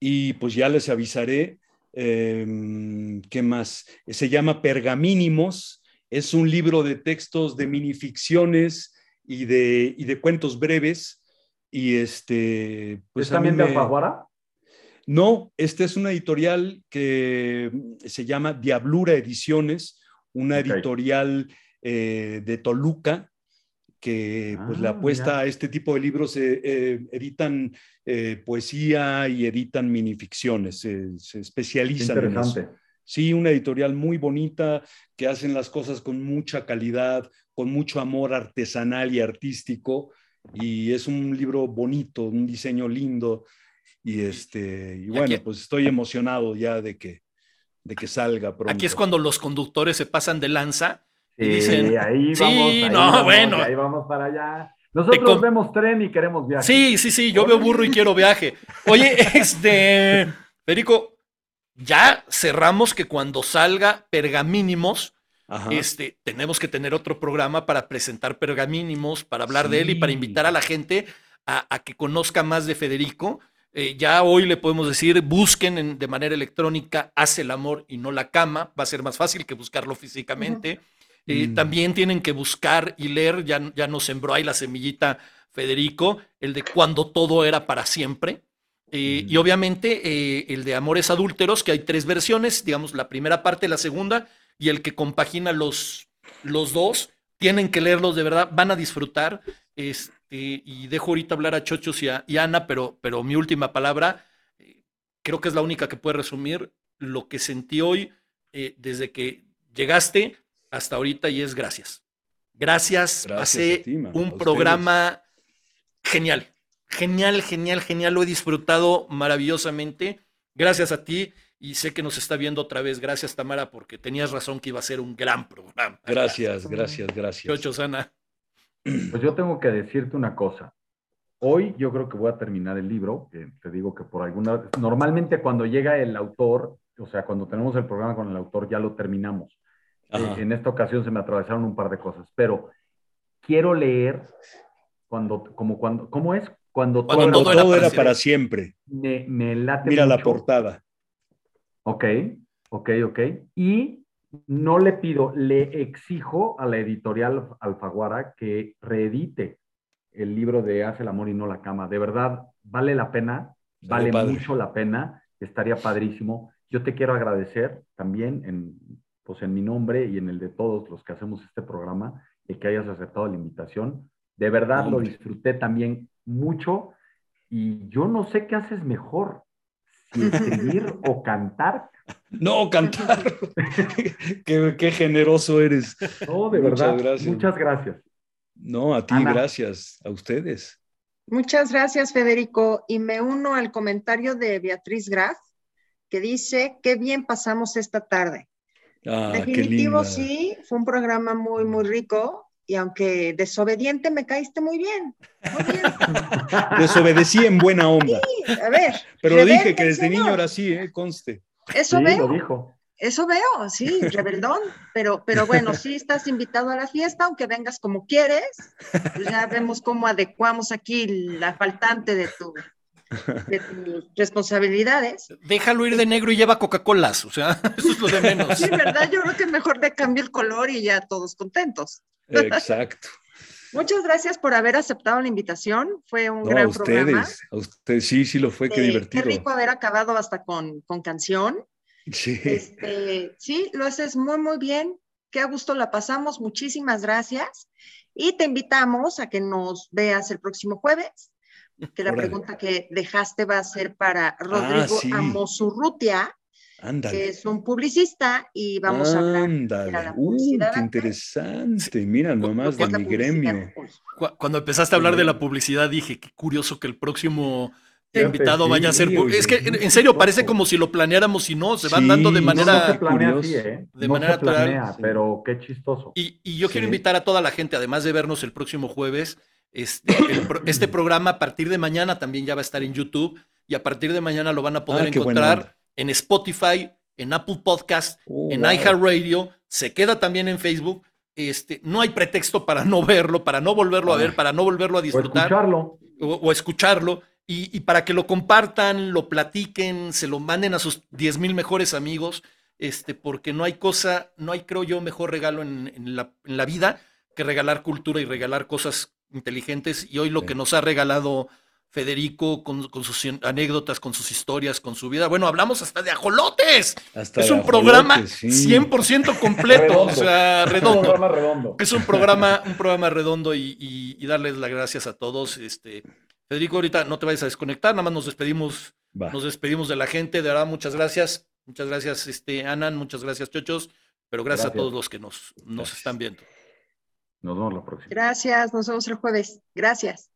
y pues ya les avisaré. eh, ¿Qué más? Se llama Pergamínimos. Es un libro de textos de minificciones y de, y de cuentos breves. Y este, pues ¿Es también de me- Alfaguara? No, esta es una editorial que se llama Diablura Ediciones, una editorial eh, de Toluca que pues le Ah, apuesta mira. a este tipo de libros, eh, eh, editan eh, poesía y editan minificciones, se, especializan en eso. interesante. Sí, una editorial muy bonita, que hacen las cosas con mucha calidad, con mucho amor artesanal y artístico, y es un libro bonito, un diseño lindo, y este, y bueno, aquí- pues estoy emocionado ya de que, de que salga pronto. Aquí es cuando los conductores se pasan de lanza y Sí, dicen, ahí sí, vamos, ahí no, vamos, bueno. y ahí vamos para allá. Nosotros vemos tren y queremos viaje. Sí, sí, sí, yo veo burro y quiero viaje. Oye, este, Federico, ya cerramos que cuando salga Pergamínimos, Ajá. este, tenemos que tener otro programa para presentar Pergamínimos, para hablar de él y para Sí. invitar a la gente a, a que conozca más de Federico. Eh, ya hoy le podemos decir, busquen en- de manera electrónica, hace el amor y no la cama, va a ser más fácil que buscarlo físicamente. Eh, Mm. También tienen que buscar y leer, ya, ya nos sembró ahí la semillita Federico, el de cuando todo era para siempre. Eh, Y Mm. obviamente eh, el de Amores Adúlteros, que hay tres versiones, digamos, la primera parte, la segunda, y el que compagina los, los dos. Tienen que leerlos de verdad, van a disfrutar. Este, y dejo ahorita hablar a Chochos y a, y a Ana, pero, pero mi última palabra, eh, creo que es la única que puede resumir lo que sentí hoy eh, desde que llegaste hasta ahorita y es gracias. Gracias, Gracias pasé ti, un programa genial, genial, genial, genial, lo he disfrutado maravillosamente. Gracias a ti y sé que nos está viendo otra vez. Gracias, Tamara, porque tenías razón que iba a ser un gran programa. Gracias, gracias, gracias. Chocho, Ana. Pues yo tengo que decirte una cosa. Hoy yo creo que voy a terminar el libro, te digo que por alguna... Normalmente cuando llega el autor, o sea, cuando tenemos el programa con el autor, ya lo terminamos. Eh, en esta ocasión se me atravesaron un par de cosas, pero quiero leer cuando, como cuando, ¿cómo es? Cuando, Cuando todo era todo para era siempre. para siempre. me, me late Mira la mucho. portada. Ok, ok, ok. Y no le pido, le exijo a la editorial Alfaguara que reedite el libro de Hace el amor y no la cama. De verdad, vale la pena, vale mucho la pena, estaría padrísimo. Yo te quiero agradecer también en, pues en mi nombre y en el de todos los que hacemos este programa, el que hayas aceptado la invitación. De verdad lo disfruté también mucho y yo no sé qué haces mejor, escribir o cantar. No, cantar. qué, qué generoso eres. No, de Muchas verdad. gracias. Muchas gracias. No, a ti, Ana. gracias. A ustedes. Muchas gracias, Federico. Y me uno al comentario de Beatriz Graf, que dice, qué bien pasamos esta tarde. Ah, qué Definitivo, linda. sí, fue un programa muy, muy rico. Y aunque desobediente, me caíste muy bien. Muy bien. Desobedecí en buena onda. A ver. Pero rebelde dije que desde niño era así, ¿eh? Conste. Eso Sí, veo. lo dijo. Eso veo, sí, rebeldón, pero, pero bueno, sí estás invitado a la fiesta, aunque vengas como quieres, pues ya vemos cómo adecuamos aquí la faltante de, tu, de tus responsabilidades. Déjalo ir de negro y lleva Coca-Colas, o sea, eso es lo de menos. Sí, ¿verdad? Yo creo que mejor le cambio el color y ya todos contentos. Exacto. Muchas gracias por haber aceptado la invitación. Fue un No, gran a programa. ustedes, a ustedes sí, sí lo fue, qué Eh, divertido. Qué rico haber acabado hasta con, con canción. Sí. Este, sí, lo haces muy, muy bien. Qué a gusto la pasamos. Muchísimas gracias. Y te invitamos a que nos veas el próximo jueves. Que la Órale. pregunta que dejaste va a ser para Rodrigo sí. Amosurrutia, que es un publicista, y vamos a hablar. Ándale. Era la Uh, qué interesante. Mira nomás ¿Qué de mi gremio. Cuando empezaste a hablar de la publicidad, dije, qué curioso que el próximo invitado vaya a ser... Es que, en en serio, parece como si lo planeáramos y no, se van Sí, dando de no, No, no se manera... planea curioso. así, ¿eh? De no manera se planea, natural. pero qué chistoso. Y, y yo quiero invitar a toda la gente, además de vernos el próximo jueves, este, el este programa a partir de mañana también ya va a estar en YouTube y a partir de mañana lo van a poder Ah, encontrar en Spotify, en Apple Podcast, Oh, en wow. iHeartRadio, se queda también en Facebook. Este, no hay pretexto para no verlo, para no volverlo a Ah. ver, para no volverlo a O disfrutar escucharlo. o, o escucharlo y, y para que lo compartan, lo platiquen, se lo manden a sus 10 mil mejores amigos, este, porque no hay cosa, no hay, creo yo, mejor regalo en, en la, en la vida que regalar cultura y regalar cosas inteligentes. Y hoy lo Sí. que nos ha regalado Federico con, con sus anécdotas, con sus historias, con su vida. Bueno, hablamos hasta de ajolotes. Hasta es de un programa sí. 100% completo, o Redondo. sea, Un redondo. programa redondo. Es un programa, un programa redondo y, y- y darles las gracias a todos. Este, Federico, ahorita no te vayas a desconectar, nada más nos despedimos, Va. nos despedimos de la gente. De verdad, muchas gracias. Muchas gracias, este, Anan, muchas gracias, Chochos. Pero gracias, a todos los que nos, nos Gracias. están viendo. Nos vemos la próxima. Gracias, nos vemos el jueves. Gracias.